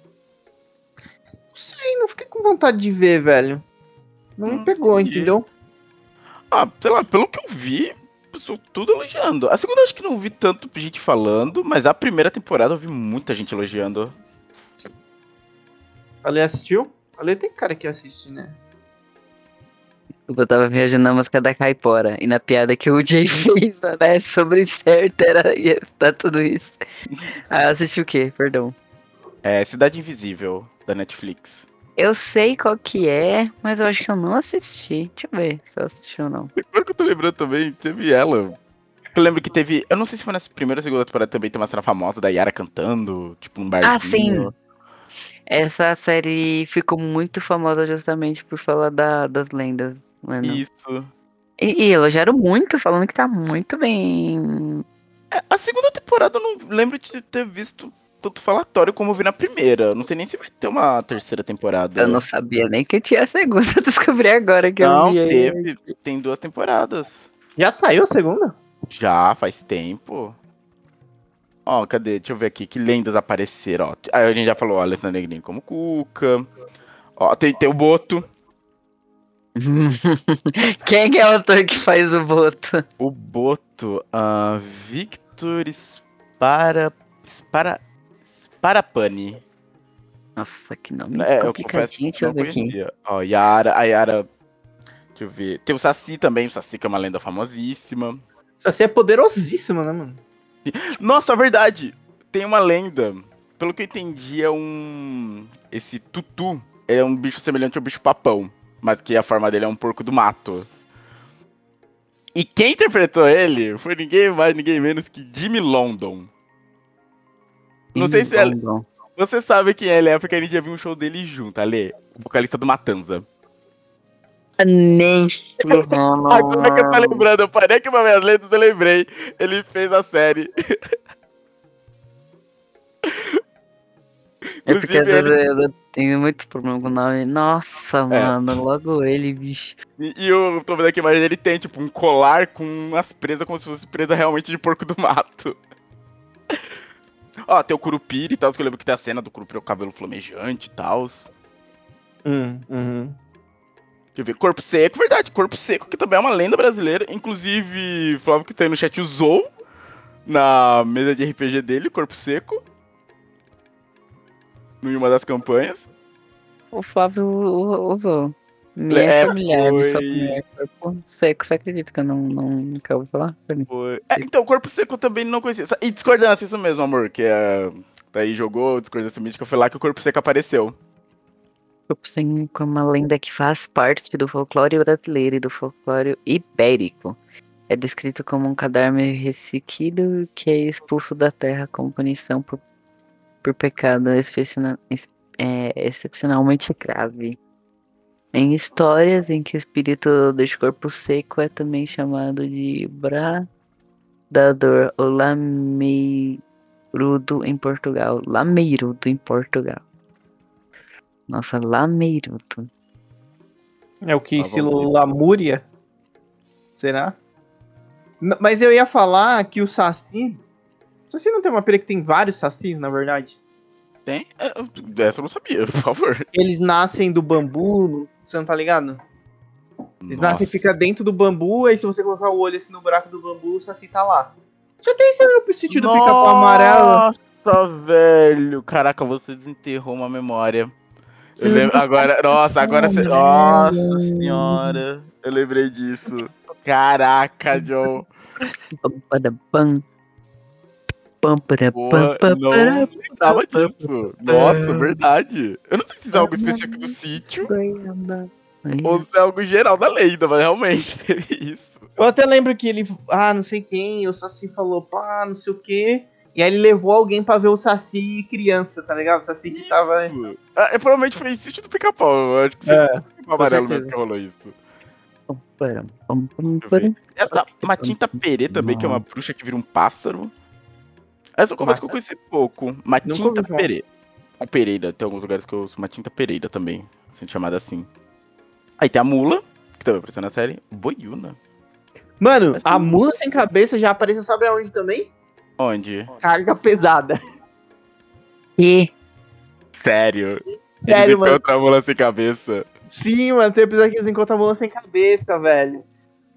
Speaker 1: Não sei, não fiquei com vontade de ver, velho. Não me
Speaker 3: Hum,
Speaker 1: pegou,
Speaker 3: entendi.
Speaker 1: entendeu?
Speaker 3: Ah, sei lá, pelo que eu vi, pessoal tudo elogiando. A segunda acho que não vi tanto gente falando, mas a primeira temporada eu vi muita gente elogiando.
Speaker 1: Ale assistiu? Ale tem cara que assiste, né?
Speaker 2: Eu tava viajando na música da Caipora. E na piada que o Jay [laughs] fez, né? Sobre certo, era ia estar tudo isso. Ah, assisti o quê? Perdão.
Speaker 3: É Cidade Invisível, da Netflix.
Speaker 2: Eu sei qual que é, mas eu acho que eu não assisti. Deixa eu ver se eu assisti ou não.
Speaker 3: Agora que eu tô lembrando também, teve ela. Eu lembro que teve. Eu não sei se foi nessa primeira ou segunda temporada também tem uma cena famosa da Yara cantando, tipo, num barzinho.
Speaker 2: Ah, sim. Essa série ficou muito famosa justamente por falar da- das lendas, mano.
Speaker 3: Isso.
Speaker 2: E, e elogiaram muito, falando que tá muito bem.
Speaker 3: É, a segunda temporada eu não lembro de ter visto tanto falatório como eu vi na primeira. Não sei nem se vai ter uma terceira temporada.
Speaker 2: Eu não sabia nem que tinha a segunda, [laughs] descobri agora que
Speaker 3: Não,
Speaker 2: eu vi. aí.
Speaker 3: teve. Tem duas temporadas.
Speaker 1: Já saiu a segunda?
Speaker 3: Já, faz tempo. Ó, cadê? Deixa eu ver aqui. Que lendas apareceram, ó. Aí a gente já falou, ó, Alessandra Negrini como Cuca. Ó, tem, tem o Boto. [laughs]
Speaker 2: Quem é o ator que faz o voto?
Speaker 3: O Boto, ah, Victor Spara. Spara. Sparapani.
Speaker 2: Nossa, que nome
Speaker 3: É, eu confesso
Speaker 2: complicadinho.
Speaker 3: que
Speaker 2: Deixa eu ver aqui.
Speaker 3: Ó, Yara, a Yara. Deixa eu ver. Tem o Saci também, o Saci que é uma lenda famosíssima.
Speaker 1: Essa é poderosíssima, né, mano?
Speaker 3: Nossa, verdade! Tem uma lenda. Pelo que eu entendi, é um. Esse tutu é um bicho semelhante ao bicho papão. Mas que a forma dele é um porco do mato. E quem interpretou ele foi ninguém mais, ninguém menos que Jimmy London. Não sei se é-
Speaker 2: London.
Speaker 3: Você sabe quem ele é, porque a gente já viu um show dele junto, Ale. O vocalista do Matanza.
Speaker 2: Nem
Speaker 3: Agora que eu tô lembrando, eu parei aqui uma letras, eu lembrei. Ele fez a série.
Speaker 2: É porque às vezes eu tenho muito problema com o nome. Nossa, mano, logo ele, bicho.
Speaker 3: E, e eu tô vendo aqui, mas ele tem, tipo, um colar com umas presas como se fosse presa realmente de porco do mato. Ó, tem o Curupira e tal, que eu lembro que tem a cena do Curupira com o cabelo flamejante e tal.
Speaker 1: Hum, uhum.
Speaker 3: Deixa eu ver, Corpo Seco, verdade, Corpo Seco, que também é uma lenda brasileira. Inclusive, Flávio que tá aí no chat usou na mesa de RPG dele, corpo seco. Em uma das campanhas.
Speaker 2: O Flávio usou. Me é, sou
Speaker 3: foi-.
Speaker 2: Corpo seco, você acredita que eu não, não, nunca ouvi falar?
Speaker 3: Foi- É, então, corpo seco eu também não conhecia. E discordância, isso mesmo, amor. Que é. Daí jogou discordância mística, foi lá que o corpo seco apareceu.
Speaker 2: Corpo seco é uma lenda que faz parte do folclore brasileiro e do folclore ibérico. É descrito como um cadáver ressequido que é expulso da terra como punição por, por pecado excepciona- ex- é, excepcionalmente grave. Em histórias em que o espírito deste corpo seco é também chamado de bradador ou lameirudo em Portugal. Lameirudo em Portugal. Nossa, lameirudo.
Speaker 1: É o que
Speaker 3: Tá
Speaker 1: se lamúria? Será? N- Mas eu ia falar que o Saci. O Saci não tem uma pera que tem vários Sacis, na verdade?
Speaker 3: Tem? É, eu- Essa eu não sabia, [laughs] por favor.
Speaker 1: Eles nascem do bambu, você não tá ligado? Eles nascem e ficam dentro do bambu, aí se você colocar o olho assim no buraco do bambu, o Saci tá lá. Já tem esse no sítio do pica-pau amarelo.
Speaker 3: Nossa, velho. Caraca, você desenterrou uma memória. Eu lembro, [laughs] agora, nossa, agora você. Nossa senhora. Eu lembrei disso. Caraca, John.
Speaker 2: Pam, para, pam. Pam,
Speaker 3: não
Speaker 2: para,
Speaker 3: lembrava disso. Nossa, verdade. Eu não sei se é algo específico do sítio
Speaker 2: goiaba.
Speaker 3: ou se é algo geral da lenda, mas realmente teve [laughs] isso.
Speaker 1: Eu até lembro que ele. Ah, não sei quem, o Saci falou, pá, não sei o quê. E aí ele levou alguém pra ver o Saci criança, tá ligado? O Saci que tava.
Speaker 3: Ah, é, provavelmente foi em sítio do pica-pau. Eu acho que foi
Speaker 1: É,
Speaker 3: pica-pau amarelo mesmo que rolou isso. Essa Matinta Perê também, que é uma bruxa que vira um pássaro. Essa eu confesso que eu conheci pouco. Matinta. Ou Pereira, tem alguns lugares que eu uso Matinta Pereira também, sendo chamada assim. Aí tem a Mula, que também apareceu na série. Boiuna.
Speaker 1: Mano, a mula sem cabeça já apareceu, sabe aonde também?
Speaker 3: Onde?
Speaker 1: Carga pesada.
Speaker 2: E
Speaker 3: Sério.
Speaker 1: Sério,
Speaker 3: Eles
Speaker 1: mano.
Speaker 3: encontram a Mula sem cabeça.
Speaker 1: Sim, mano, tem episódio que eles encontram a mula sem cabeça, velho.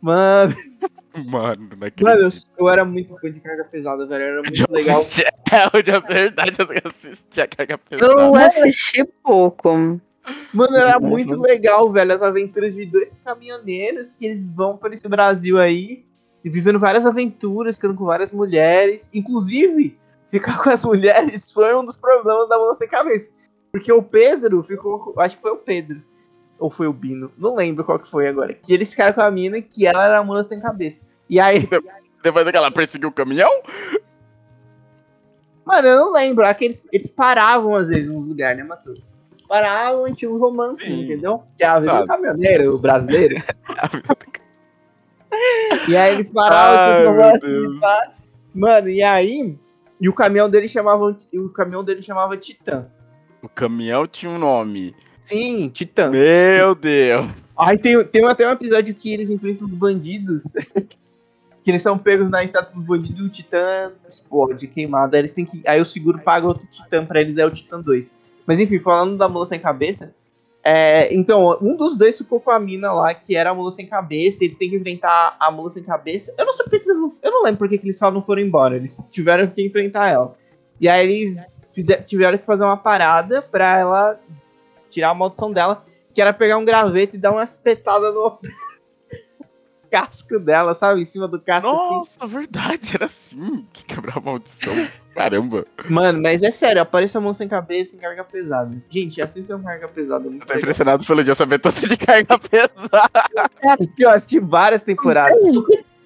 Speaker 1: Mano,
Speaker 3: Mano, não
Speaker 1: mano, eu, eu era muito fã de carga pesada, velho. Era muito legal. [laughs]
Speaker 3: É, onde é verdade eu assisti a carga pesada.
Speaker 2: eu assisti pouco.
Speaker 1: Mano, era muito legal, velho. As aventuras de dois caminhoneiros que eles vão por esse Brasil aí e vivendo várias aventuras, ficando com várias mulheres. Inclusive, ficar com as mulheres foi um dos problemas da mula sem cabeça. Porque o Pedro ficou. Acho que foi o Pedro. Ou foi o Bino. Não lembro qual que foi agora. Que eles ficaram com a mina que ela era a mula sem cabeça. E aí,
Speaker 3: Depois daquela perseguiu o caminhão?
Speaker 1: mano, eu não lembro. Aqueles, eles paravam às vezes nos lugares, né, Matheus? Eles paravam e tinha um romance,
Speaker 3: Sim.
Speaker 1: entendeu? Que é a vida do caminhoneiro brasileiro. [laughs] E aí eles paravam, tinha
Speaker 3: Ai,
Speaker 1: romances e pá. Mano, e aí. E o caminhão dele chamava. O caminhão dele chamava Titã.
Speaker 3: O caminhão tinha um nome.
Speaker 1: Sim, Titã.
Speaker 3: Meu Deus.
Speaker 1: Aí tem, tem até um episódio que eles enfrentam os bandidos. [laughs] que eles são pegos na estrada dos bandidos e o Titã explode, queimado. Aí eles têm que. Aí o seguro paga outro Titã pra eles, é o Titã 2. Mas enfim, falando da mula sem cabeça. é, então, um dos dois ficou com a mina lá, que era a mula sem cabeça, eles têm que enfrentar a mula sem cabeça. Eu não sei porque que eles não. Eu não lembro porque que eles só não foram embora. Eles tiveram que enfrentar ela. E aí eles fizer- tiveram que fazer uma parada pra ela tirar a maldição dela, que era pegar um graveto e dar uma espetada no [laughs] casco dela, sabe? Em cima do casco assim.
Speaker 3: Nossa, verdade, era assim que quebrava a maldição. [laughs] Caramba.
Speaker 1: Mano, mas é sério, aparece a mão sem cabeça em carga pesada. Gente, assistam um carga pesada. é Muito
Speaker 3: Eu tô
Speaker 1: legal.
Speaker 3: impressionado pelo dia saber tanto de carga [laughs] pesada.
Speaker 1: Porque eu assisti várias temporadas.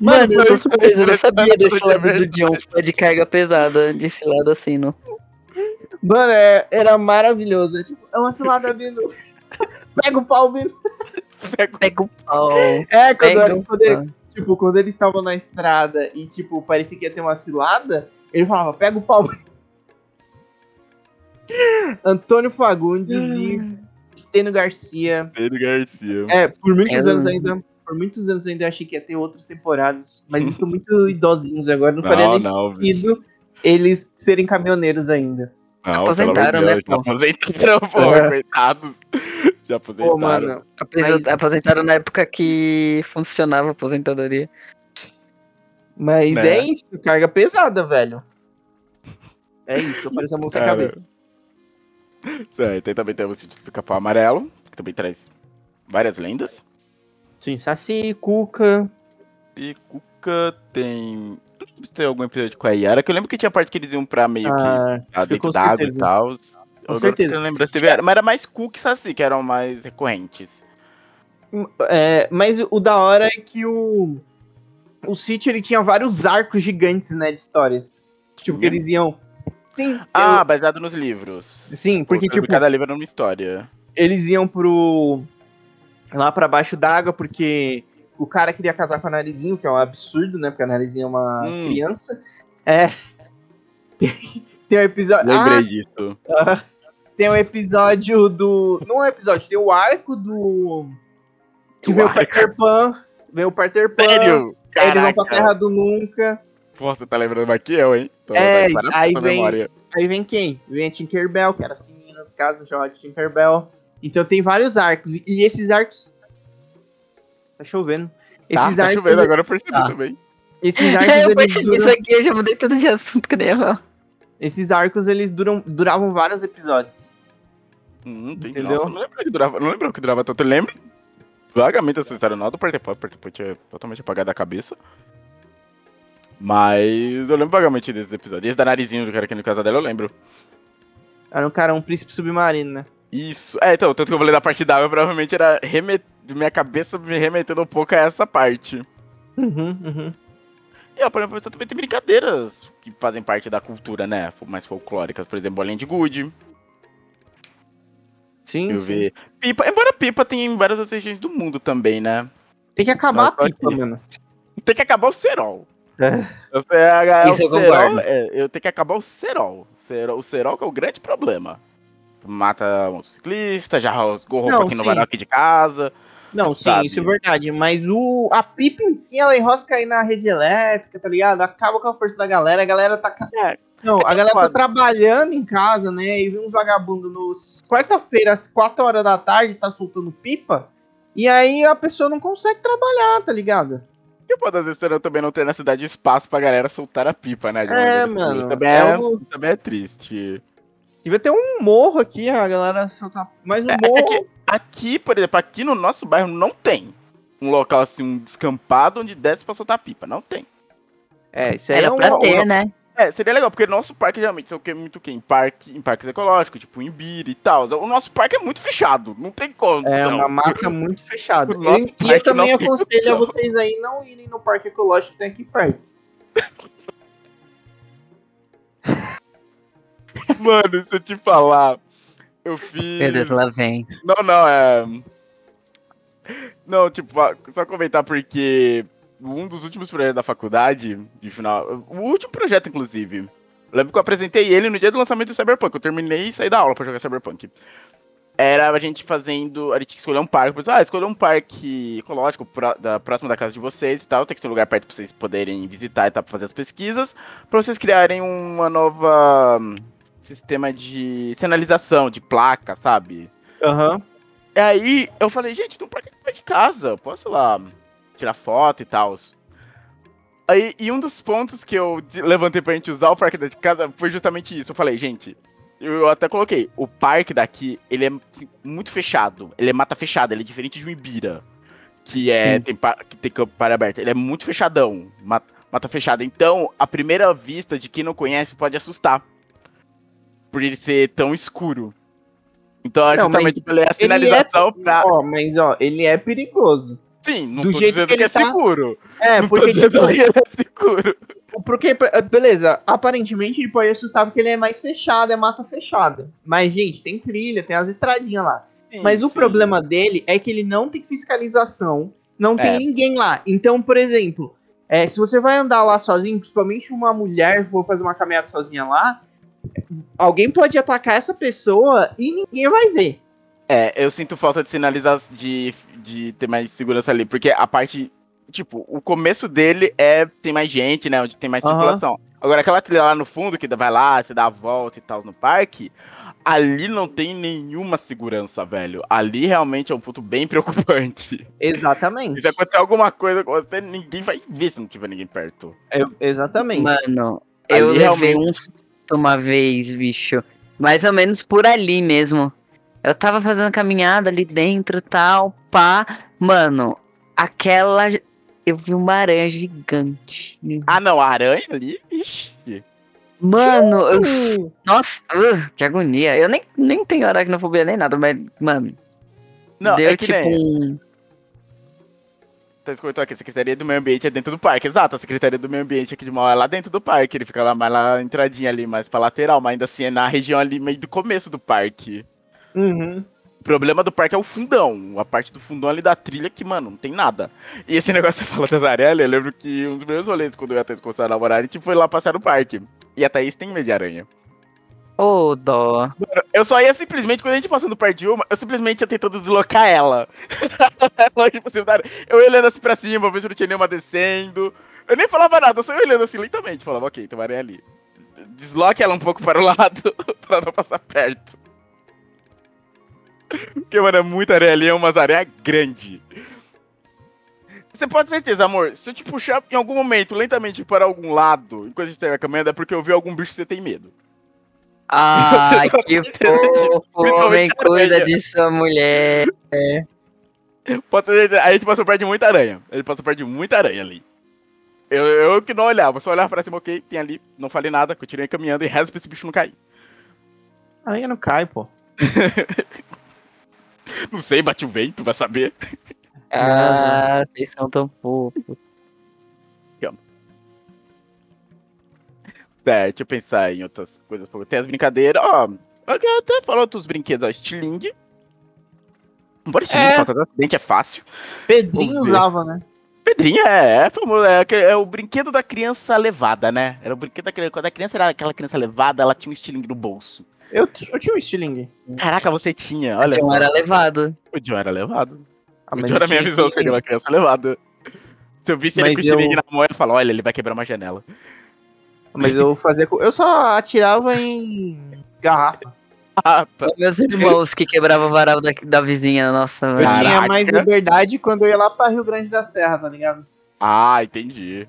Speaker 2: Mano, eu tô surpreso, eu não sabia desse lado do John, foi de carga pesada, desse lado assim, não.
Speaker 1: Mano, é- era maravilhoso. É, tipo, é uma cilada, [laughs] Bino. Pega o pau, Bino.
Speaker 3: Pega
Speaker 2: o pau.
Speaker 1: É, quando, era- quando ele- tipo, quando eles estavam na estrada e, tipo, parecia que ia ter uma cilada, ele falava, pega o pau. [laughs] Antônio Fagundes e Steno Garcia.
Speaker 3: Pedro Garcia.
Speaker 1: É, por muitos
Speaker 2: É,
Speaker 1: anos
Speaker 2: eu-
Speaker 1: ainda. Por muitos anos eu ainda achei que ia ter outras temporadas, mas eles estão muito idosinhos agora, não, [laughs]
Speaker 3: Não,
Speaker 1: faria nem
Speaker 3: não,
Speaker 1: sentido eles serem caminhoneiros ainda.
Speaker 3: Não,
Speaker 2: Aposentaram,
Speaker 3: amor de
Speaker 2: né, pô?
Speaker 3: aposentaram, [laughs] pô,
Speaker 1: É.
Speaker 3: coitados. Já aposentaram.
Speaker 1: Pô, mano, Mas-
Speaker 2: Aposentaram na época que funcionava a aposentadoria.
Speaker 1: Mas
Speaker 3: Né?
Speaker 1: é isso, carga pesada, velho. É isso, parece a mão sem
Speaker 3: Cara. [laughs]
Speaker 1: cabeça.
Speaker 3: É, tem também tem o Pica-Pau Amarelo, que também traz várias lendas.
Speaker 1: Sim, Saci, Cuca.
Speaker 3: E Cuca tem. Não lembro tem algum episódio com a Yara, que eu lembro que tinha parte que eles iam pra meio que
Speaker 1: Ah, que
Speaker 3: dentro
Speaker 1: com
Speaker 3: d'água e tal.
Speaker 1: Com
Speaker 3: Agora
Speaker 1: certeza.
Speaker 3: Você lembra, teve, mas era mais Cuca e Saci, que eram mais recorrentes.
Speaker 1: É, mas o da hora é que o. O City ele tinha vários arcos gigantes, né, de histórias. Tipo, que eles iam. Sim,
Speaker 3: Ah, baseado nos livros.
Speaker 1: eu- sim, porque, tipo,
Speaker 3: Cada livro era uma história.
Speaker 1: eles iam pro. lá pra baixo d'água, porque o cara queria casar com a Narizinho, que é um absurdo, né? Porque a Narizinho é uma
Speaker 3: Hum.
Speaker 1: criança. É. [laughs] tem um episódio.
Speaker 3: Lembrei
Speaker 1: Ah,
Speaker 3: disso. [laughs]
Speaker 1: Tem um episódio do. Não é um episódio, tem o arco do. Que
Speaker 3: O
Speaker 1: veio o. Peter Pan. Veio o Peter Pan.
Speaker 3: Sério?
Speaker 1: Aí eles vão pra
Speaker 3: Caraca.
Speaker 1: Terra do Nunca.
Speaker 3: Pô, você tá lembrando mais que eu, hein? Tô,
Speaker 1: É,
Speaker 3: tá
Speaker 1: aí vem-
Speaker 3: memória.
Speaker 1: Aí vem quem? Vem a Tinkerbell, que era assim, no caso, chamada de Tinkerbell. Então tem vários arcos. E esses arcos. Tá chovendo.
Speaker 3: Tá,
Speaker 1: Esses
Speaker 3: tá
Speaker 1: arcos.
Speaker 3: chovendo, agora eu percebi
Speaker 2: Tá.
Speaker 3: também.
Speaker 1: Esses arcos, [laughs]
Speaker 2: eu
Speaker 1: eles
Speaker 2: percebi isso
Speaker 1: duram,
Speaker 2: aqui, eu já mudei tudo de assunto que eu ia falar.
Speaker 1: esses arcos, eles duram, duravam vários episódios.
Speaker 3: Hum, tem,
Speaker 1: Entendeu?
Speaker 3: Nossa, não lembro que durava, não lembro que durava tanto. Eu lembro vagamente essa história, não do Partepó, o Partepó tinha totalmente apagado da cabeça. Mas eu lembro vagamente desses episódios. Esse da narizinho do cara aqui no casa dela, eu lembro.
Speaker 1: Era um cara, um príncipe submarino, né?
Speaker 3: Isso. É, então, tanto que eu falei da parte d'água, provavelmente era remet... minha cabeça me remetendo um pouco a essa parte.
Speaker 1: Uhum, uhum.
Speaker 3: E, ó, por exemplo, também tem brincadeiras que fazem parte da cultura, né? Mais folclóricas. Por exemplo, Bolinha de Gude.
Speaker 1: Sim,
Speaker 3: Eu
Speaker 1: sim.
Speaker 3: vi. Pipa. Embora Pipa tenha em várias outras regiões do mundo também, né?
Speaker 1: Tem que acabar a pipa,
Speaker 3: aqui.
Speaker 1: mano.
Speaker 3: Tem que acabar o cerol.
Speaker 1: É.
Speaker 3: Eu, sei, é, é
Speaker 2: Isso
Speaker 3: o
Speaker 2: eu
Speaker 3: cerol,
Speaker 2: concordo.
Speaker 3: é, eu tenho que acabar o cerol. O cerol, o cerol que é o grande problema. Mata motociclista, já rasgou roupa
Speaker 1: Não,
Speaker 3: aqui no
Speaker 1: sim.
Speaker 3: varal aqui de casa.
Speaker 1: Não, sim,
Speaker 3: Sabe?
Speaker 1: isso é verdade. Mas o, a pipa em si, ela enrosca aí na rede elétrica, tá ligado? Acaba com a força da galera. A galera tá.
Speaker 3: É,
Speaker 1: Não, a
Speaker 3: é
Speaker 1: galera tá
Speaker 3: trabalhando
Speaker 1: em casa, né? E vem um vagabundo nos quarta-feira, às 4 horas da tarde, tá soltando pipa. E aí a pessoa não consegue trabalhar, tá ligado?
Speaker 3: E pode às vezes também não ter na cidade espaço pra galera soltar a pipa, né?
Speaker 1: É, mano,
Speaker 3: Também
Speaker 1: é
Speaker 3: é,
Speaker 1: o-
Speaker 3: também é triste.
Speaker 1: Devia ter um morro aqui, a galera soltar. Mas o
Speaker 3: É, é
Speaker 1: morro.
Speaker 3: que aqui, por exemplo, aqui no nosso bairro não tem um local assim, um descampado onde desce pra soltar pipa. Não tem.
Speaker 1: É, isso aí
Speaker 2: Era
Speaker 1: é um.
Speaker 2: pra
Speaker 3: não,
Speaker 2: ter,
Speaker 3: não.
Speaker 2: né?
Speaker 3: É, seria legal, porque nosso parque geralmente o que- muito o quê? Em, parque, em parques ecológicos, tipo em Bira e tal. O nosso parque é muito fechado, não tem como.
Speaker 1: É
Speaker 3: não.
Speaker 1: uma mata muito fechada. Eu, e eu também aconselho a vocês aí não irem no parque ecológico que tem aqui perto. [laughs]
Speaker 3: Mano, se eu te falar, eu fiz.
Speaker 2: Meu Deus, lá vem.
Speaker 3: Não, não, é. Não, tipo, só comentar porque um dos últimos projetos da faculdade, de final. O último projeto, inclusive. eu Lembro que eu apresentei ele no dia do lançamento do Cyberpunk. Eu terminei e saí da aula pra jogar Cyberpunk. Era a gente fazendo. A gente tinha que escolher um parque. Exemplo, ah, escolher um parque ecológico pró- da, próximo da casa de vocês e tal. Tem que ter um lugar perto pra vocês poderem visitar e tal, pra fazer as pesquisas. Pra vocês criarem uma nova. Sistema de sinalização, de placa, sabe?
Speaker 1: Aham.
Speaker 3: E aí eu falei, gente, tem um parque aqui de casa, posso lá tirar foto e tal. Aí, e um dos pontos que eu levantei pra gente usar o parque daqui de casa foi justamente isso. Eu falei, gente, eu até coloquei, o parque daqui, ele é assim, muito fechado. Ele é mata fechada, ele é diferente de um Ibira, que é
Speaker 2: Sim.
Speaker 3: tem, que tem campo para aberto. Ele é muito fechadão, mata, mata fechada. Então, a primeira vista de quem não conhece pode assustar. Por ele ser tão escuro. Então, é
Speaker 1: Não,
Speaker 3: justamente pela
Speaker 1: Ele é,
Speaker 3: sinalização pra.
Speaker 1: ó, mas ó, ele é perigoso.
Speaker 3: Sim, não
Speaker 1: do
Speaker 3: tô
Speaker 1: jeito que
Speaker 3: que,
Speaker 1: ele
Speaker 3: é
Speaker 1: tá-
Speaker 3: seguro.
Speaker 1: É,
Speaker 3: não
Speaker 1: porque
Speaker 3: tô
Speaker 1: tipo,
Speaker 3: ele é seguro.
Speaker 1: porque beleza, aparentemente ele pode assustar porque ele é mais fechado, é mata fechada. Mas gente, tem trilha, tem as estradinhas lá. Mas o
Speaker 3: Sim.
Speaker 1: problema dele é que ele não tem fiscalização, não tem
Speaker 3: É.
Speaker 1: ninguém lá. Então, por exemplo, é, se você vai andar lá sozinho, principalmente uma mulher for fazer uma caminhada sozinha lá, alguém pode atacar essa pessoa e ninguém vai ver.
Speaker 3: É, eu sinto falta de sinalizar, de, de ter mais segurança ali, porque a parte, tipo, o começo dele é, tem mais gente, né, onde tem mais
Speaker 1: Aham.
Speaker 3: circulação. Agora, aquela trilha lá no fundo, que vai lá, você dá a volta e tal no parque, ali não tem nenhuma segurança, velho. Ali realmente é um ponto bem [laughs] preocupante.
Speaker 1: Exatamente.
Speaker 3: Se acontecer alguma coisa com você, ninguém vai ver se não tiver ninguém perto.
Speaker 1: É, exatamente.
Speaker 2: Mano,
Speaker 3: Ali
Speaker 2: eu levei
Speaker 3: realmente-
Speaker 2: um susto uma vez, bicho. Mais ou menos por ali mesmo. Eu tava fazendo caminhada ali dentro tal, pá. Mano, aquela. Eu vi uma aranha gigante.
Speaker 3: Ah, não, aranha ali? Ixi.
Speaker 2: Mano, eu. Nossa, uh, que agonia. Eu nem, nem tenho aracnofobia nem nada, mas, mano,
Speaker 3: Não,
Speaker 2: deu
Speaker 3: é que
Speaker 2: tipo
Speaker 3: nem...
Speaker 2: um.
Speaker 3: Tá escrito aqui, a Secretaria do Meio Ambiente é dentro do parque. Exato, a Secretaria do Meio Ambiente aqui de Mauá é lá dentro do parque. Ele fica lá mais lá, entradinha ali, mais pra lateral, mas ainda assim é na região ali meio do começo do parque.
Speaker 1: uhum.
Speaker 3: O problema do parque é o fundão, a parte do fundão ali da trilha que, mano, não tem nada. E esse [laughs] negócio que você fala das aranhas, eu lembro que um dos meus rolês quando eu e a Thaís começaram a namorar, a gente foi lá passear no parque. E a Thaís tem medo de aranha.
Speaker 2: Ô, dó.
Speaker 3: Eu só ia simplesmente, quando a gente passando perto de uma, eu simplesmente ia tentando deslocar ela. [laughs] Longe possível da aranha. Eu ia olhando assim pra cima, ver se não tinha nenhuma descendo. Eu nem falava nada, eu só ia olhando assim lentamente. Falava, ok, tem uma aranha ali. Desloque ela um pouco para o [laughs] lado, [laughs] pra não passar perto. Porque, mano, é muita areia ali, é umas areias grandes. Você pode ter certeza, amor, se eu te puxar em algum momento lentamente para algum lado, enquanto a gente estiver caminhando, é porque eu vi algum bicho que você tem medo.
Speaker 2: Ai, [laughs] que fofo.
Speaker 3: Principalmente
Speaker 2: Homem, cuida de sua mulher.
Speaker 3: A gente passou perto de muita aranha. A gente passou perto de muita aranha ali. Eu, eu que não olhava, só olhava pra cima, ok, tem ali, não falei nada, continuei caminhando e rezo pra esse bicho não cair.
Speaker 1: A aranha não cai, pô. [laughs]
Speaker 3: Não sei, bate o vento, vai saber.
Speaker 2: Ah, vocês são tão fofos.
Speaker 3: É, deixa eu pensar em outras coisas. Tem as brincadeiras, ó. Eu até falou outros brinquedos, ó, estilingue. Embora estilingue
Speaker 1: É.
Speaker 3: fazer acidente é fácil.
Speaker 1: Pedrinho usava, né?
Speaker 3: Pedrinha é, é, famoso, é, é o brinquedo da criança levada, né? Era o brinquedo da criança. Quando a criança era aquela criança levada, ela tinha um estilingue no bolso.
Speaker 1: Eu, eu tinha um estilingue.
Speaker 3: Caraca, você tinha, olha.
Speaker 2: John
Speaker 3: só.
Speaker 2: era levado.
Speaker 3: O John era levado.
Speaker 1: Ah,
Speaker 3: o John, na minha
Speaker 1: tinha
Speaker 3: visão,
Speaker 1: que-
Speaker 3: seria uma criança levada. Se eu visse ele
Speaker 1: Mas
Speaker 3: com o estilingue
Speaker 1: eu-
Speaker 3: na mão, eu ia falar, olha, ele vai quebrar uma janela.
Speaker 1: Mas eu fazia. Eu só atirava em garrafa.
Speaker 3: Ah.
Speaker 2: Meus irmãos que quebravam o varal da, da vizinha, nossa,
Speaker 1: Eu
Speaker 2: velho.
Speaker 1: tinha
Speaker 3: Caraca.
Speaker 1: mais liberdade quando eu ia lá pra Rio Grande da Serra, tá ligado?
Speaker 3: Ah, entendi.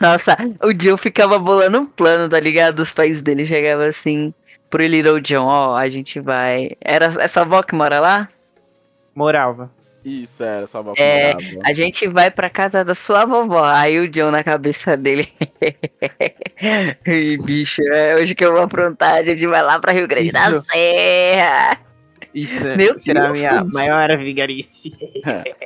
Speaker 2: Nossa, o John ficava bolando um plano, tá ligado? Os pais dele chegavam assim pro Little John, ó, a gente vai. Era essa avó que mora lá?
Speaker 1: Morava.
Speaker 3: Isso, era só uma
Speaker 2: É. A gente vai pra casa da sua vovó. Aí o John na cabeça dele. [laughs] Ih, bicho, é hoje que eu vou aprontar, a gente vai lá pra Rio Grande da
Speaker 1: Isso.
Speaker 2: Serra.
Speaker 1: Isso é-
Speaker 2: Meu
Speaker 1: será a
Speaker 2: Deus.
Speaker 1: minha maior vigarice.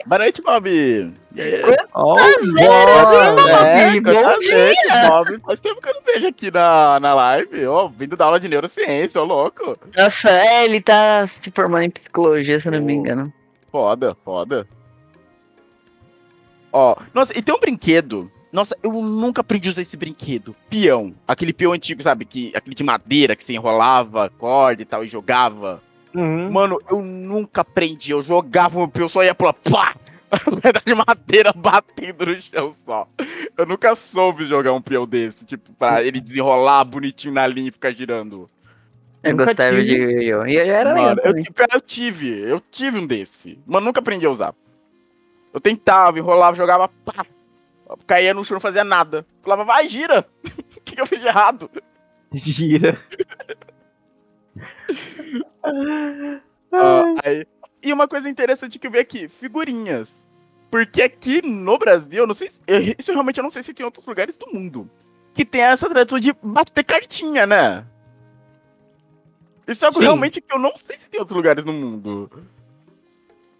Speaker 3: Boa noite, Bob. E aí?
Speaker 1: Ó,
Speaker 2: Prazer,
Speaker 1: Bob,
Speaker 2: Bob.
Speaker 3: É,
Speaker 2: bom dia.
Speaker 3: Bob. Faz tempo que eu não vejo aqui na, na live. Ó, vindo da aula de neurociência, ô louco.
Speaker 2: Nossa, é, ele tá se formando em psicologia, se eu não me
Speaker 3: Oh.
Speaker 2: engano.
Speaker 3: Foda, foda. Ó, nossa, e tem um brinquedo. Nossa, eu nunca aprendi a usar esse brinquedo. Peão. Aquele peão antigo, sabe? Que, aquele de madeira que você enrolava corda e tal e jogava.
Speaker 1: Uhum.
Speaker 3: Mano, eu nunca aprendi. Eu jogava o meu peão, só ia pular. Pá! [laughs] Pedra de madeira batendo no chão só. Eu nunca soube jogar um peão desse, tipo, pra ele desenrolar bonitinho na linha e ficar girando.
Speaker 2: Eu
Speaker 1: Nunca
Speaker 2: gostava
Speaker 1: tive.
Speaker 2: de Yu-Gi-Oh! E eu era
Speaker 3: Mano, eu,
Speaker 2: também.
Speaker 3: ti- pior, eu tive, eu tive um desse, mas nunca aprendi a usar. Eu tentava, enrolava, jogava, pá, caía no chão, não fazia nada. Falava, vai, gira! [laughs] O que, que eu fiz de errado?
Speaker 1: Gira.
Speaker 3: Ah, aí- E uma coisa interessante que eu vi aqui, figurinhas. Porque aqui no Brasil, eu não sei isso realmente eu não sei se tem em outros lugares do mundo. Que tem essa tradição de bater cartinha, né? Isso é algo
Speaker 1: Sim.
Speaker 3: realmente que eu não sei se tem em outros lugares do mundo.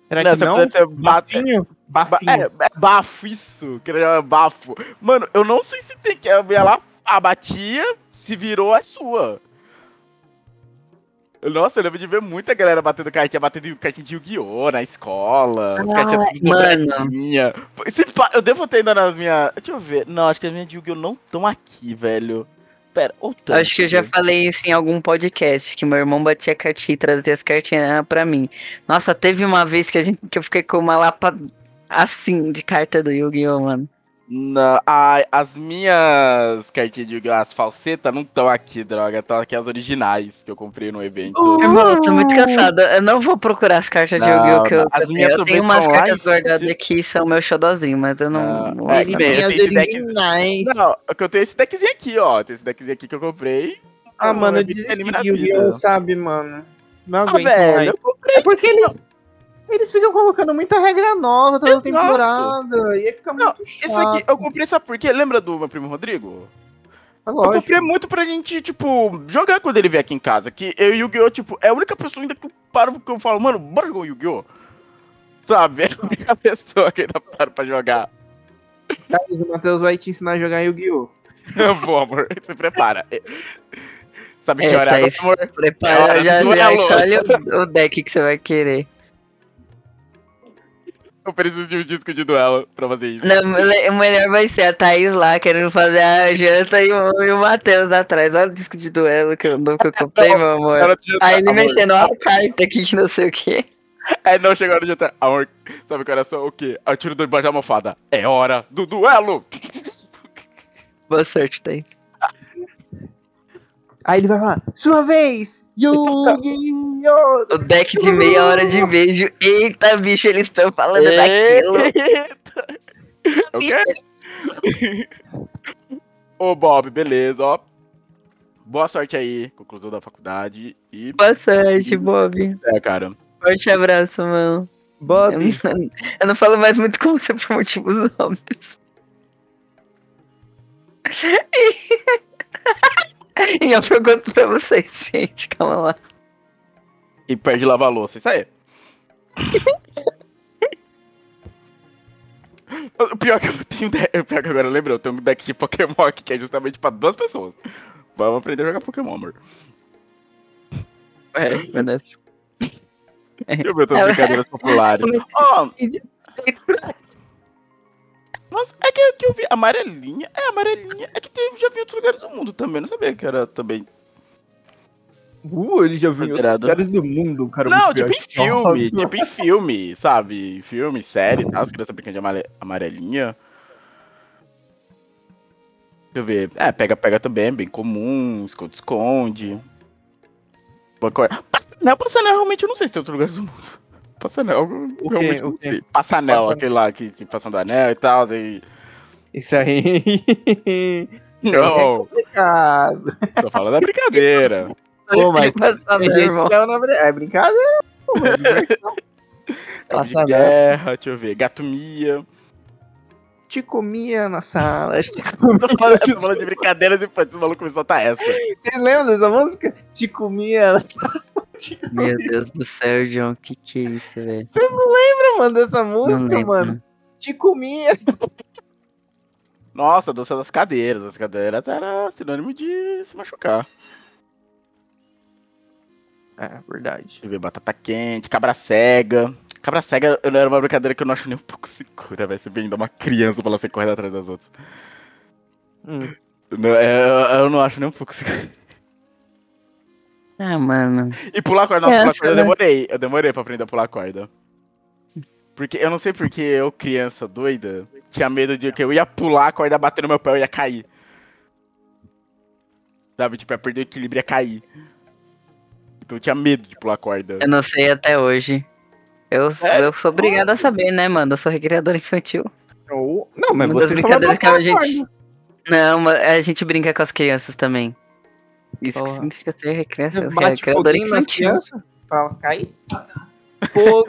Speaker 1: Será
Speaker 3: Né,
Speaker 1: que não?
Speaker 3: precisa ter bate-
Speaker 1: Bafinho?
Speaker 3: Ba-
Speaker 1: Bafinho.
Speaker 3: É, é bafo, isso. Que era bafo. Mano, eu não sei se tem que. Eu ia lá, a batia, se virou, é sua. Nossa, eu lembro de ver muita galera batendo cartinha, batendo cartinha de Yu-Gi-Oh! na escola.
Speaker 2: Ah,
Speaker 3: tudo
Speaker 2: mano.
Speaker 3: Eu devo ter ainda nas minhas. Deixa eu ver. Não, acho que as minhas de Yu-Gi-Oh! não estão aqui, velho. Pera, tão,
Speaker 2: Acho que eu já falei isso em algum podcast, que meu irmão batia cartinha e trazia as cartinhas pra mim. Nossa, teve uma vez que, a gente, que eu fiquei com uma lapa assim de carta do Yu-Gi-Oh, mano.
Speaker 3: Na, a- as minhas cartinhas de Yu-Gi-Oh! As falsetas não estão aqui, droga. Estão aqui as originais que eu comprei no evento.
Speaker 1: Uh!
Speaker 2: Irmão, eu tô muito cansada. Eu não vou procurar as cartas de
Speaker 3: Não,
Speaker 2: Yu-Gi-Oh! que eu,
Speaker 3: não. As
Speaker 2: eu
Speaker 3: minhas
Speaker 2: tenho. Eu tenho umas cartas guardadas
Speaker 3: cima.
Speaker 2: aqui, são meu xodózinho, mas eu não.
Speaker 3: Não.
Speaker 2: não
Speaker 3: É,
Speaker 1: Ele
Speaker 3: que
Speaker 1: tem
Speaker 3: nem
Speaker 1: as
Speaker 3: esse deck-
Speaker 1: originais.
Speaker 3: Não, é eu tenho esse deckzinho aqui, ó. Tem esse deckzinho aqui que eu comprei.
Speaker 1: Ah,
Speaker 3: Não,
Speaker 1: mano,
Speaker 3: é
Speaker 1: eu desisti de Yu-Gi-Oh,
Speaker 3: vida.
Speaker 1: sabe, mano? Não
Speaker 3: Ah,
Speaker 1: aguento
Speaker 3: velho,
Speaker 1: mais.
Speaker 3: eu comprei.
Speaker 1: É porque eles. Eles ficam colocando muita regra nova toda
Speaker 3: Exato.
Speaker 1: temporada. E aí fica
Speaker 3: Não,
Speaker 1: muito chato.
Speaker 3: Esse aqui eu comprei, sabe por quê? Lembra do meu primo Rodrigo?
Speaker 1: É
Speaker 3: Eu
Speaker 1: lógico.
Speaker 3: comprei muito pra gente, tipo, jogar quando ele vier aqui em casa. Que eu e o Yu-Gi-Oh! tipo, é a única pessoa ainda que eu paro que eu falo, mano, bora jogar o Yu-Gi-Oh! Sabe? É a única [laughs] pessoa que ainda paro pra jogar.
Speaker 1: Carlos, o Matheus vai te ensinar a jogar Yu-Gi-Oh! [laughs]
Speaker 3: Eu vou, amor. Se prepara. Sabe que hora é,
Speaker 2: Thaís.
Speaker 3: amor?
Speaker 2: Prepara,
Speaker 3: É
Speaker 2: já, já escolhe o, o deck que você vai querer.
Speaker 3: Eu preciso de um disco de duelo pra fazer isso.
Speaker 2: Não, o melhor vai ser a Thaís lá querendo fazer a janta e o, e o Matheus atrás. Olha o disco de duelo que eu, que eu comprei, meu amor. Aí ele
Speaker 3: amor,
Speaker 2: mexendo, a carta aqui que não sei o que.
Speaker 3: É, não, chegou a hora de jantar. Amor, sabe que horas são o quê? Eu tiro do embaixo da almofada. É hora do duelo!
Speaker 2: Boa sorte, Thaís. [laughs]
Speaker 1: Aí ele vai falar, sua vez! Yu-Gi-Oh!
Speaker 2: O deck de meia hora de beijo. Eita, bicho, eles estão falando daquilo.
Speaker 3: Eita. O quê? Ô, Bob, beleza, ó. Boa sorte aí, conclusão da faculdade. E.
Speaker 2: Boa sorte, Bob.
Speaker 3: É, cara.
Speaker 2: Forte abraço, mano. Eu
Speaker 1: Bob,
Speaker 2: não, eu não falo mais muito com você por motivos óbvios. [laughs] [laughs] E eu pergunto pra vocês, gente, calma lá.
Speaker 3: E perde lavar a louça. Isso aí. O pior que eu tenho. de- O pior que agora eu lembro, eu tenho um deck de Pokémon aqui que é justamente pra duas pessoas. Vamos aprender a jogar Pokémon, amor.
Speaker 2: É, Vanessa.
Speaker 3: Eu ver todas as brincadeiras populares. Ó, nossa, é que, eu vi amarelinha. É, amarelinha. É que tem, já vi em outros lugares do mundo também. Não sabia que era também.
Speaker 1: uh, ele já viu em outros
Speaker 3: Considerado.
Speaker 1: lugares do mundo, cara.
Speaker 3: Não, tipo em filme. Tipo em filme, sabe? Filme, série e tal. As crianças brincando de amare- amarelinha. Deixa eu ver. É, pega-pega também, é bem comum. Esconde-esconde. Passanel, Passanel, realmente eu não sei se tem outros lugares do mundo. Passanel, eu realmente não sei. Passanel,
Speaker 1: Passanel.
Speaker 3: aquele lá que se passando anel e tal. E...
Speaker 1: Isso aí. [laughs]
Speaker 3: Não,
Speaker 1: complicado.
Speaker 3: tô falando da brincadeira. [laughs]
Speaker 1: Pô, mas
Speaker 2: Passar
Speaker 1: tem gente é, na é brincadeira, pô, é [laughs]
Speaker 3: guerra, deixa eu ver. Gato Mia.
Speaker 1: Te comia na sala, te comia.
Speaker 3: Tô falando, tô falando de brincadeira depois esse maluco começou a soltar essa.
Speaker 1: Vocês lembram dessa música? Te comia na sala.
Speaker 2: Meu Deus do céu, John, que que é isso, velho?
Speaker 1: Vocês não lembram, mano, dessa
Speaker 2: Não
Speaker 1: música,
Speaker 2: lembro.
Speaker 1: mano? Te comia.
Speaker 3: Nossa, dança das cadeiras. As cadeiras era sinônimo de se machucar.
Speaker 1: É, verdade.
Speaker 3: Deixa eu ver, batata quente, cabra cega. Cabra cega eu não era uma brincadeira que eu não acho nem um pouco segura, vai ser bem dar uma criança pra ela ser correndo atrás das outras.
Speaker 1: Hum.
Speaker 3: Não, é, eu, eu não acho nem um pouco segura.
Speaker 2: Ah, mano.
Speaker 3: E pular corda, nossa, pular corda eu demorei. Eu demorei pra aprender a pular corda. Porque eu não sei porque eu, criança doida, tinha medo de que eu ia pular, a corda bater no meu pé e eu ia cair. Sabe, tipo, ia perder o equilíbrio e ia cair. Então eu tinha medo de pular corda.
Speaker 2: Eu não sei até hoje. Eu,
Speaker 3: Sério?
Speaker 2: eu sou obrigado a saber, né, mano? Eu sou recreador infantil.
Speaker 1: Ou- Não, mas
Speaker 2: Uma
Speaker 1: você só vai
Speaker 2: que a gente. Não, mas a gente brinca com as crianças também. Isso que
Speaker 1: Porra.
Speaker 2: significa ser recreação,
Speaker 1: Você bate
Speaker 2: recreador
Speaker 1: foguinho nas
Speaker 2: infantil.
Speaker 1: crianças pra elas caírem? Fogo.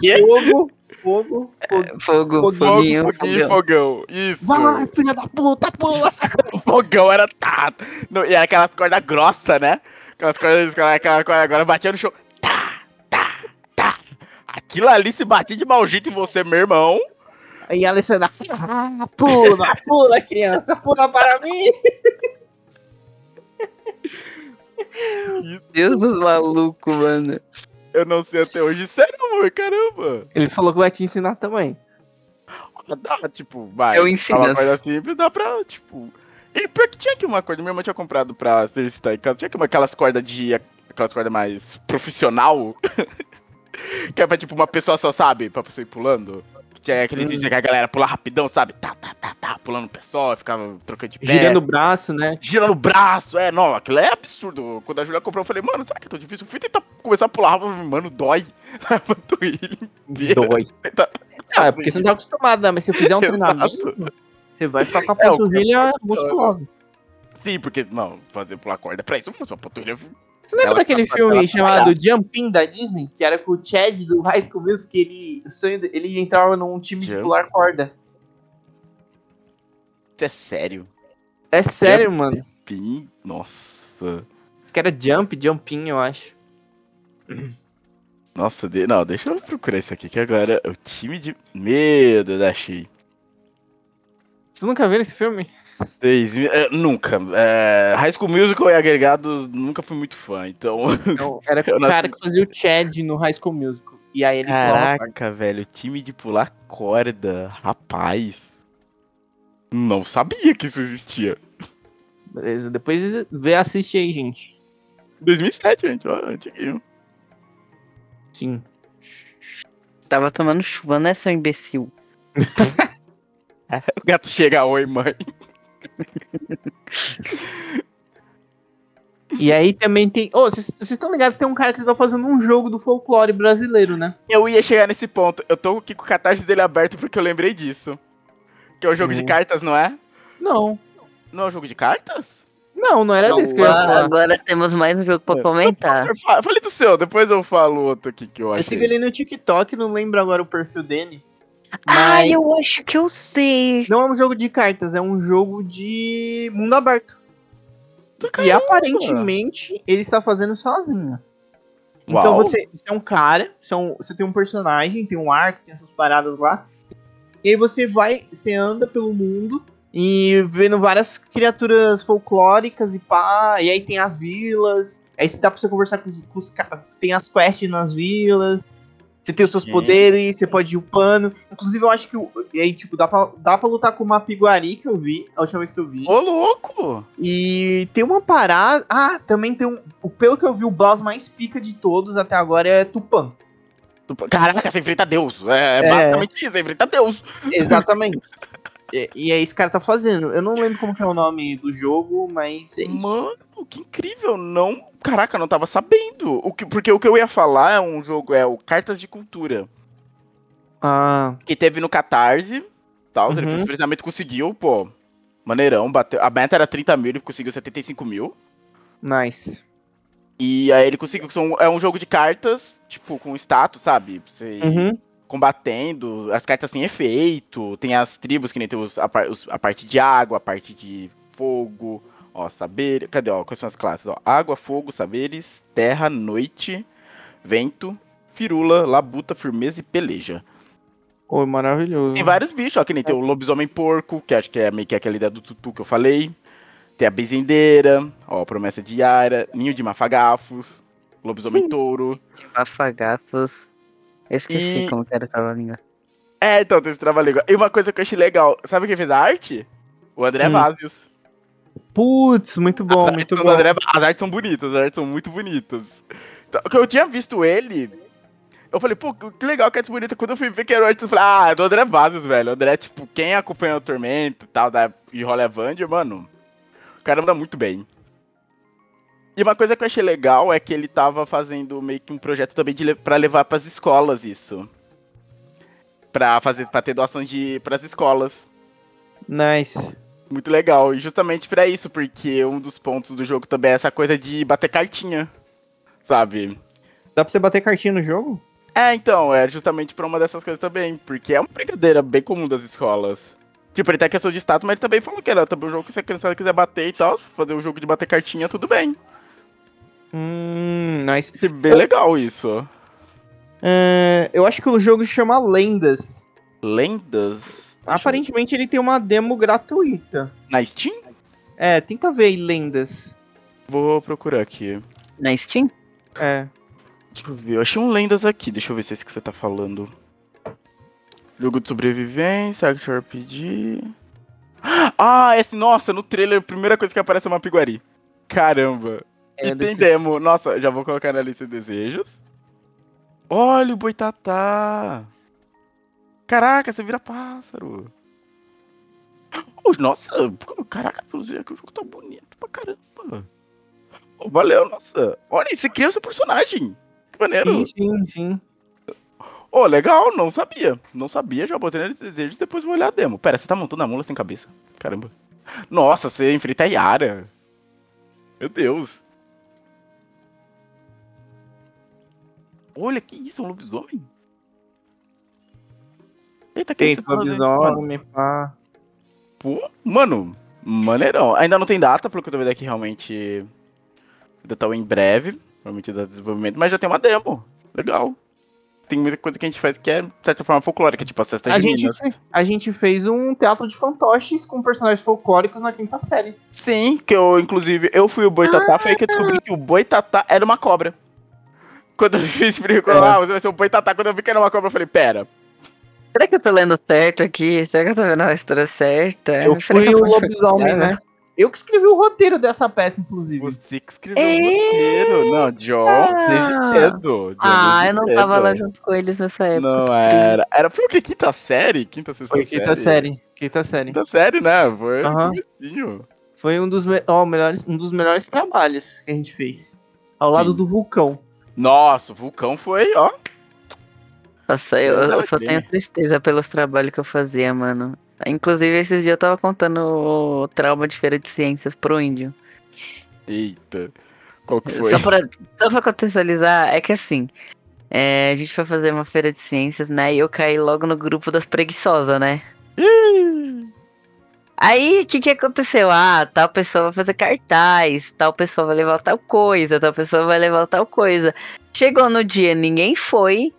Speaker 3: Quê?
Speaker 1: Fogo, fogo, fogo.
Speaker 2: Fogo,
Speaker 1: Fogo,
Speaker 2: foguinho,
Speaker 3: Fogo, foguinho,
Speaker 2: fogão.
Speaker 3: fogão. Isso.
Speaker 1: Vai, filha da puta, pula, saca. [laughs]
Speaker 3: O fogão era tá. Não, e era aquelas cordas grossas, né? Aquelas cordas, aquela, corda agora batia no chão. Tá, tá, tá. Aquilo ali se batia de mau jeito em você, meu irmão.
Speaker 1: Aí a Alessandra, ah, pula, pula, criança, pula para mim.
Speaker 2: Deus dos malucos, mano.
Speaker 3: Eu não sei até hoje. Sério, amor, caramba.
Speaker 1: Ele falou que vai te ensinar também.
Speaker 3: Dá, tipo, vai.
Speaker 2: Eu ensino.
Speaker 3: Uma coisa simples, dá pra, tipo. E pior que tinha aqui uma corda, minha irmã tinha comprado pra exercitar em casa. Tinha aqui uma, aquelas cordas de. Aquelas cordas mais profissional. [laughs] que é pra, tipo, uma pessoa só sabe, pra pessoa ir pulando. Tinha aquele
Speaker 1: Hum.
Speaker 3: vídeo que a galera pula rapidão, sabe? Tá, tá, tá, tá, pulando o pessoal, ficava trocando de pé.
Speaker 1: Girando o braço, né?
Speaker 3: girando o braço, é, não, aquilo é absurdo. Quando a Julia comprou, eu falei, mano, será que é tão difícil? Eu fui tentar começar a pular, mano, dói. [laughs]
Speaker 1: Dói. Ah, é porque você não tá acostumado, né? Mas se eu fizer um [laughs] treinamento, você vai ficar com a
Speaker 3: É,
Speaker 1: panturrilha musculosa.
Speaker 3: Sim, porque, não, fazer pular corda é pra isso, mas a panturrilha...
Speaker 1: Você lembra
Speaker 3: Ela
Speaker 1: daquele
Speaker 3: tá-
Speaker 1: filme
Speaker 3: tá
Speaker 1: chamado Jumping da Disney? Que era com o Chad do High School Music, que ele, o sonho ele entrava num time de
Speaker 3: Jump?
Speaker 1: pular corda.
Speaker 3: Isso é sério.
Speaker 1: É sério, mano.
Speaker 3: Pim, nossa.
Speaker 1: Que era Jump, Jumping, eu acho.
Speaker 3: Nossa, de... não, deixa eu procurar isso aqui, que agora o time de... Meu Deus, achei.
Speaker 1: Vocês nunca viram esse filme?
Speaker 3: Seis é, nunca. É, High School Musical e agregados, nunca fui muito fã, então...
Speaker 1: Não, [laughs] era o cara que fazia o Chad no High School Musical. E aí ele.
Speaker 3: Caraca, velho, time de pular corda, rapaz. Não sabia que isso existia.
Speaker 1: Beleza, depois vê, assiste aí, gente.
Speaker 3: 2007, gente, ó, antiguinho.
Speaker 1: Sim.
Speaker 2: Tava tomando chuva, né, seu imbecil? [laughs] [laughs]
Speaker 3: O gato chega, oi, mãe.
Speaker 1: E aí também tem. Ô, vocês vocês estão ligados que tem um cara que tá fazendo um jogo do folclore brasileiro, né?
Speaker 3: Eu ia chegar nesse ponto. Eu tô aqui com o catarse dele aberto porque eu lembrei disso. Que é o jogo de
Speaker 1: Hum.
Speaker 3: cartas, não é?
Speaker 1: Não.
Speaker 3: Não é o jogo de cartas?
Speaker 1: Não, não era desse que eu ia
Speaker 2: Agora,
Speaker 1: falar.
Speaker 2: agora temos mais um jogo pra
Speaker 3: É.
Speaker 2: comentar.
Speaker 3: Fa- Falei do seu, depois eu falo outro aqui que eu
Speaker 1: Eu
Speaker 3: achei.
Speaker 1: sigo ele no TikTok, não lembro agora o perfil dele.
Speaker 2: Ah,
Speaker 1: Mas
Speaker 2: eu acho que eu sei.
Speaker 1: não é um jogo de cartas, é um jogo de mundo aberto. E
Speaker 3: Caramba!
Speaker 1: aparentemente ele está fazendo sozinho. Então você, você é um cara, você, é um- você tem um personagem, tem um arco, tem essas paradas lá. E aí você vai, você anda pelo mundo e vendo várias criaturas folclóricas e pá. E aí tem as vilas. Aí se dá pra você conversar com, os- com os caras. Tem as quests nas vilas. Você tem os seus
Speaker 3: Gente.
Speaker 1: poderes, você pode ir upando. Inclusive, eu acho que. o- E aí, tipo, dá pra, dá pra lutar com uma piguari que eu vi, a última vez que eu vi.
Speaker 3: Ô, louco!
Speaker 1: E tem uma parada. Ah, também tem um. o- Pelo que eu vi, o boss mais pica de todos até agora é Tupã.
Speaker 3: Tu- Caraca, você enfrenta Deus. É,
Speaker 1: É.
Speaker 3: basicamente isso, você enfrenta Deus.
Speaker 1: Exatamente. e, e é isso que esse cara tá fazendo. Eu não lembro como que é o nome do jogo, mas é isso.
Speaker 3: Mano, que incrível. Não. Caraca, não tava sabendo. O que, porque o que eu ia falar é um jogo, é o Cartas de Cultura.
Speaker 1: Ah,
Speaker 3: Que teve no Catarse. Tal, ele
Speaker 1: Uhum.
Speaker 3: precisamente conseguiu, pô. Maneirão, bateu. A meta era 30 mil, ele conseguiu 75 mil.
Speaker 1: nice.
Speaker 3: E aí ele conseguiu. É um jogo de cartas, tipo, com status, sabe? Você
Speaker 1: Uhum.
Speaker 3: combatendo. As cartas têm efeito. Tem as tribos que nem tem os, a, os- a parte de água, a parte de fogo. Ó, saber. Cadê, ó? Quais são as classes? Ó, água, fogo, saberes, terra, noite, vento, firula, labuta, firmeza e peleja.
Speaker 1: Oi, maravilhoso.
Speaker 3: Tem vários bichos, ó, que nem tem o lobisomem porco, que acho que é meio que aquela ideia do tutu que eu falei. Tem a bezendeira, ó, promessa de Yara, ninho de mafagafos, lobisomem touro.
Speaker 2: Afagafos. Eu esqueci
Speaker 3: E-
Speaker 2: como que era essa língua.
Speaker 3: É, então, tem esse trava-língua. E uma coisa que eu achei legal, sabe quem fez a arte? O André
Speaker 1: Hum.
Speaker 3: Vazios.
Speaker 1: Putz, muito bom,
Speaker 3: As
Speaker 1: muito bom.
Speaker 3: André- as artes são bonitas, as artes são muito bonitas. Então, eu tinha visto ele, eu falei, pô, que legal que arte bonita. Quando eu fui ver que era o arte, eu falei, ah, é do André Vazios, velho. O André, tipo, quem acompanha o Tormento e tal, da e Avenger, mano, o cara anda muito bem. E uma coisa que eu achei legal é que ele tava fazendo meio que um projeto também de, pra levar pras escolas isso. Pra, fazer, pra ter doações de, pras escolas.
Speaker 1: Nice.
Speaker 3: Muito legal. E justamente pra isso, porque um dos pontos do jogo também é essa coisa de bater cartinha. Sabe?
Speaker 1: Dá pra você bater cartinha no jogo?
Speaker 3: É, então, é justamente pra uma dessas coisas também. Porque é uma brincadeira bem comum das escolas. Tipo, ele tem a questão de status, mas ele também falou que era também um jogo que se a criançada quiser bater e tal, fazer um jogo de bater cartinha, tudo bem.
Speaker 1: Hum, nice.
Speaker 3: Bem legal isso.
Speaker 1: É, eu acho que o jogo chama Lendas.
Speaker 3: Lendas?
Speaker 1: Aparentemente ele tem uma demo gratuita.
Speaker 3: Na Steam?
Speaker 1: É, tenta ver aí Lendas.
Speaker 3: Vou procurar aqui.
Speaker 2: Na Steam?
Speaker 1: É.
Speaker 3: Deixa eu ver, eu achei um Lendas aqui, deixa eu ver se é esse que você tá falando. Jogo de sobrevivência, Action RPG. Ah, esse, nossa, no trailer a primeira coisa que aparece é uma piguari. Caramba.
Speaker 1: É,
Speaker 3: e tem demo. Nossa, já vou colocar na lista de desejos. Olha o Boitatá. Caraca, você vira pássaro. Oh, nossa, caraca, que o jogo tá bonito pra caramba. Valeu, nossa. Olha, você criou seu personagem. Que maneiro.
Speaker 1: Sim, sim, sim.
Speaker 3: Oh, legal, não sabia. Não sabia, já botei neles desejos, depois vou olhar a demo. Pera, você tá montando a mula sem cabeça. Caramba. Nossa, você enfrenta a Yara. Meu Deus. Olha, que isso, um lobisomem?
Speaker 1: Eita, que Eita, lobisomem, pá.
Speaker 3: Pô, mano, maneirão. Ainda não tem data, pelo que eu tô vendo aqui, realmente. Ainda tá em breve, provavelmente dá desenvolvimento, mas já tem uma demo. Legal tem muita coisa que a gente faz que é, de certa forma, folclórica, tipo as festas
Speaker 1: a
Speaker 3: de
Speaker 1: gente. Fez, a gente fez um teatro de fantoches com personagens folclóricos na quinta série.
Speaker 3: Sim, que eu, inclusive, eu fui o Boitatá, ah. foi aí que eu descobri que o Boitatá era uma cobra. Quando eu [laughs] fiz brinco, é. ah, você vai ser o Boitatá, quando eu vi que era uma cobra, eu falei, pera.
Speaker 2: Será que eu tô lendo certo aqui? Será que eu tô vendo a história certa?
Speaker 1: Eu Será fui o lobisomem, né? Eu que escrevi o roteiro dessa peça, inclusive.
Speaker 3: Você que escreveu Eita. o roteiro. Não, John, desde cedo.
Speaker 2: ah, eu não cedo. tava lá junto com eles nessa época.
Speaker 3: Não era. Era foi o que? Quinta série? Quinta,
Speaker 1: sexta Foi quinta série. Quinta série.
Speaker 3: Quinta série, né? Foi uhum.
Speaker 1: Foi um dos, oh, melhores, um dos melhores trabalhos que a gente fez. Ao lado Sim. do vulcão.
Speaker 3: Nossa, o vulcão foi, ó.
Speaker 2: Nossa, eu, eu só tenho tristeza pelos trabalhos que eu fazia, mano. Inclusive, esses dias eu tava contando o trauma de feira de ciências pro índio.
Speaker 3: Eita. Qual que foi?
Speaker 2: Só pra, só pra contextualizar, é que assim, é, a gente foi fazer uma feira de ciências, né? E eu caí logo no grupo das preguiçosas, né? Aí, o que que aconteceu? Ah, tal pessoa vai fazer cartaz, tal pessoa vai levar tal coisa, tal pessoa vai levar tal coisa. Chegou no dia, ninguém foi.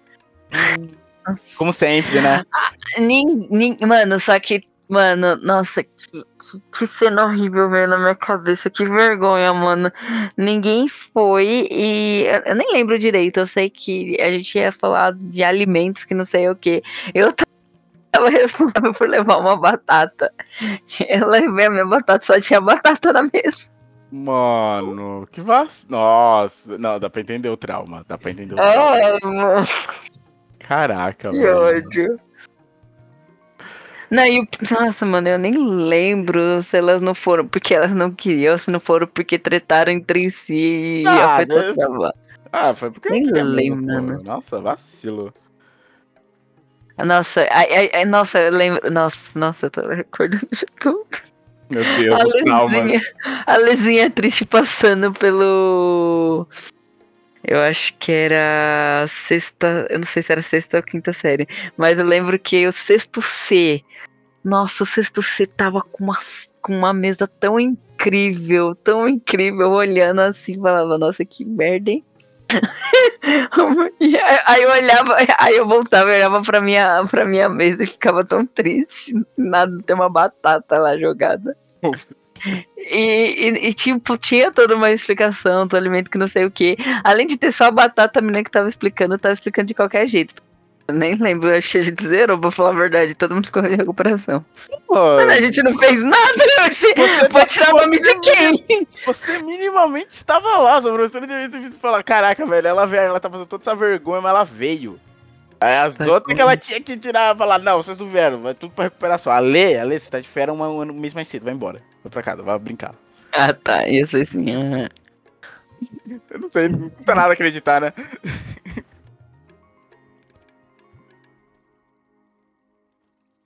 Speaker 3: Como sempre, né?
Speaker 2: Ah, nin, nin, mano, só que, mano, nossa, que, que, que, cena horrível veio na minha cabeça, que vergonha, mano. Ninguém foi e eu, nem lembro direito, eu sei que a gente ia falar de alimentos que não sei o que. Eu [laughs] tava responsável por levar uma batata. Eu levei a minha batata, só tinha batata na mesa.
Speaker 3: Mano, que vac... Nossa, não, dá pra entender o trauma. Dá pra entender o trauma. É, mano. Caraca,
Speaker 2: que mano. ódio. Não, nossa, mano, eu nem lembro se elas não foram porque elas não queriam, se não foram porque tretaram entre si
Speaker 3: ah,
Speaker 2: e
Speaker 3: né? Ah, foi porque
Speaker 2: nem lembro, mano.
Speaker 3: Nossa, vacilo.
Speaker 2: Nossa, ai, ai, nossa, eu lembro. Nossa, nossa, eu tô recordando de tudo.
Speaker 3: Meu Deus, a Lezinha,
Speaker 2: a Lezinha triste passando pelo eu acho que era sexta. Eu não sei se era sexta ou quinta série. Mas eu lembro que o sexto C. Nossa, o sexto C tava com uma, com uma mesa tão incrível, tão incrível, olhando assim, falava, nossa, que merda, hein? [laughs] aí eu olhava, aí eu voltava e olhava pra minha, pra minha mesa e ficava tão triste. Nada, ter uma batata lá jogada. E, e, e, tipo, tinha toda uma explicação do alimento que não sei o que. Além de ter só a batata, a menina que tava explicando, tava explicando de qualquer jeito. Eu nem lembro, acho que a gente zerou, pra falar a verdade. Todo mundo ficou em recuperação. Mano, a gente não fez nada, Você tá tirar o nome de quem?
Speaker 3: Você minimamente estava lá, sua professora devia ter visto falar: caraca, velho, ela veio, ela tá fazendo toda essa vergonha, mas ela veio. Aí as tá outras que ela tinha que tirar, falar, não, vocês não vieram, vai tudo pra recuperação. A Lê, a Lê, você tá de férias um mês mais cedo, vai embora. Vai pra casa, vai brincar.
Speaker 2: Ah tá, isso assim.
Speaker 3: Eu não sei, não custa nada acreditar, né?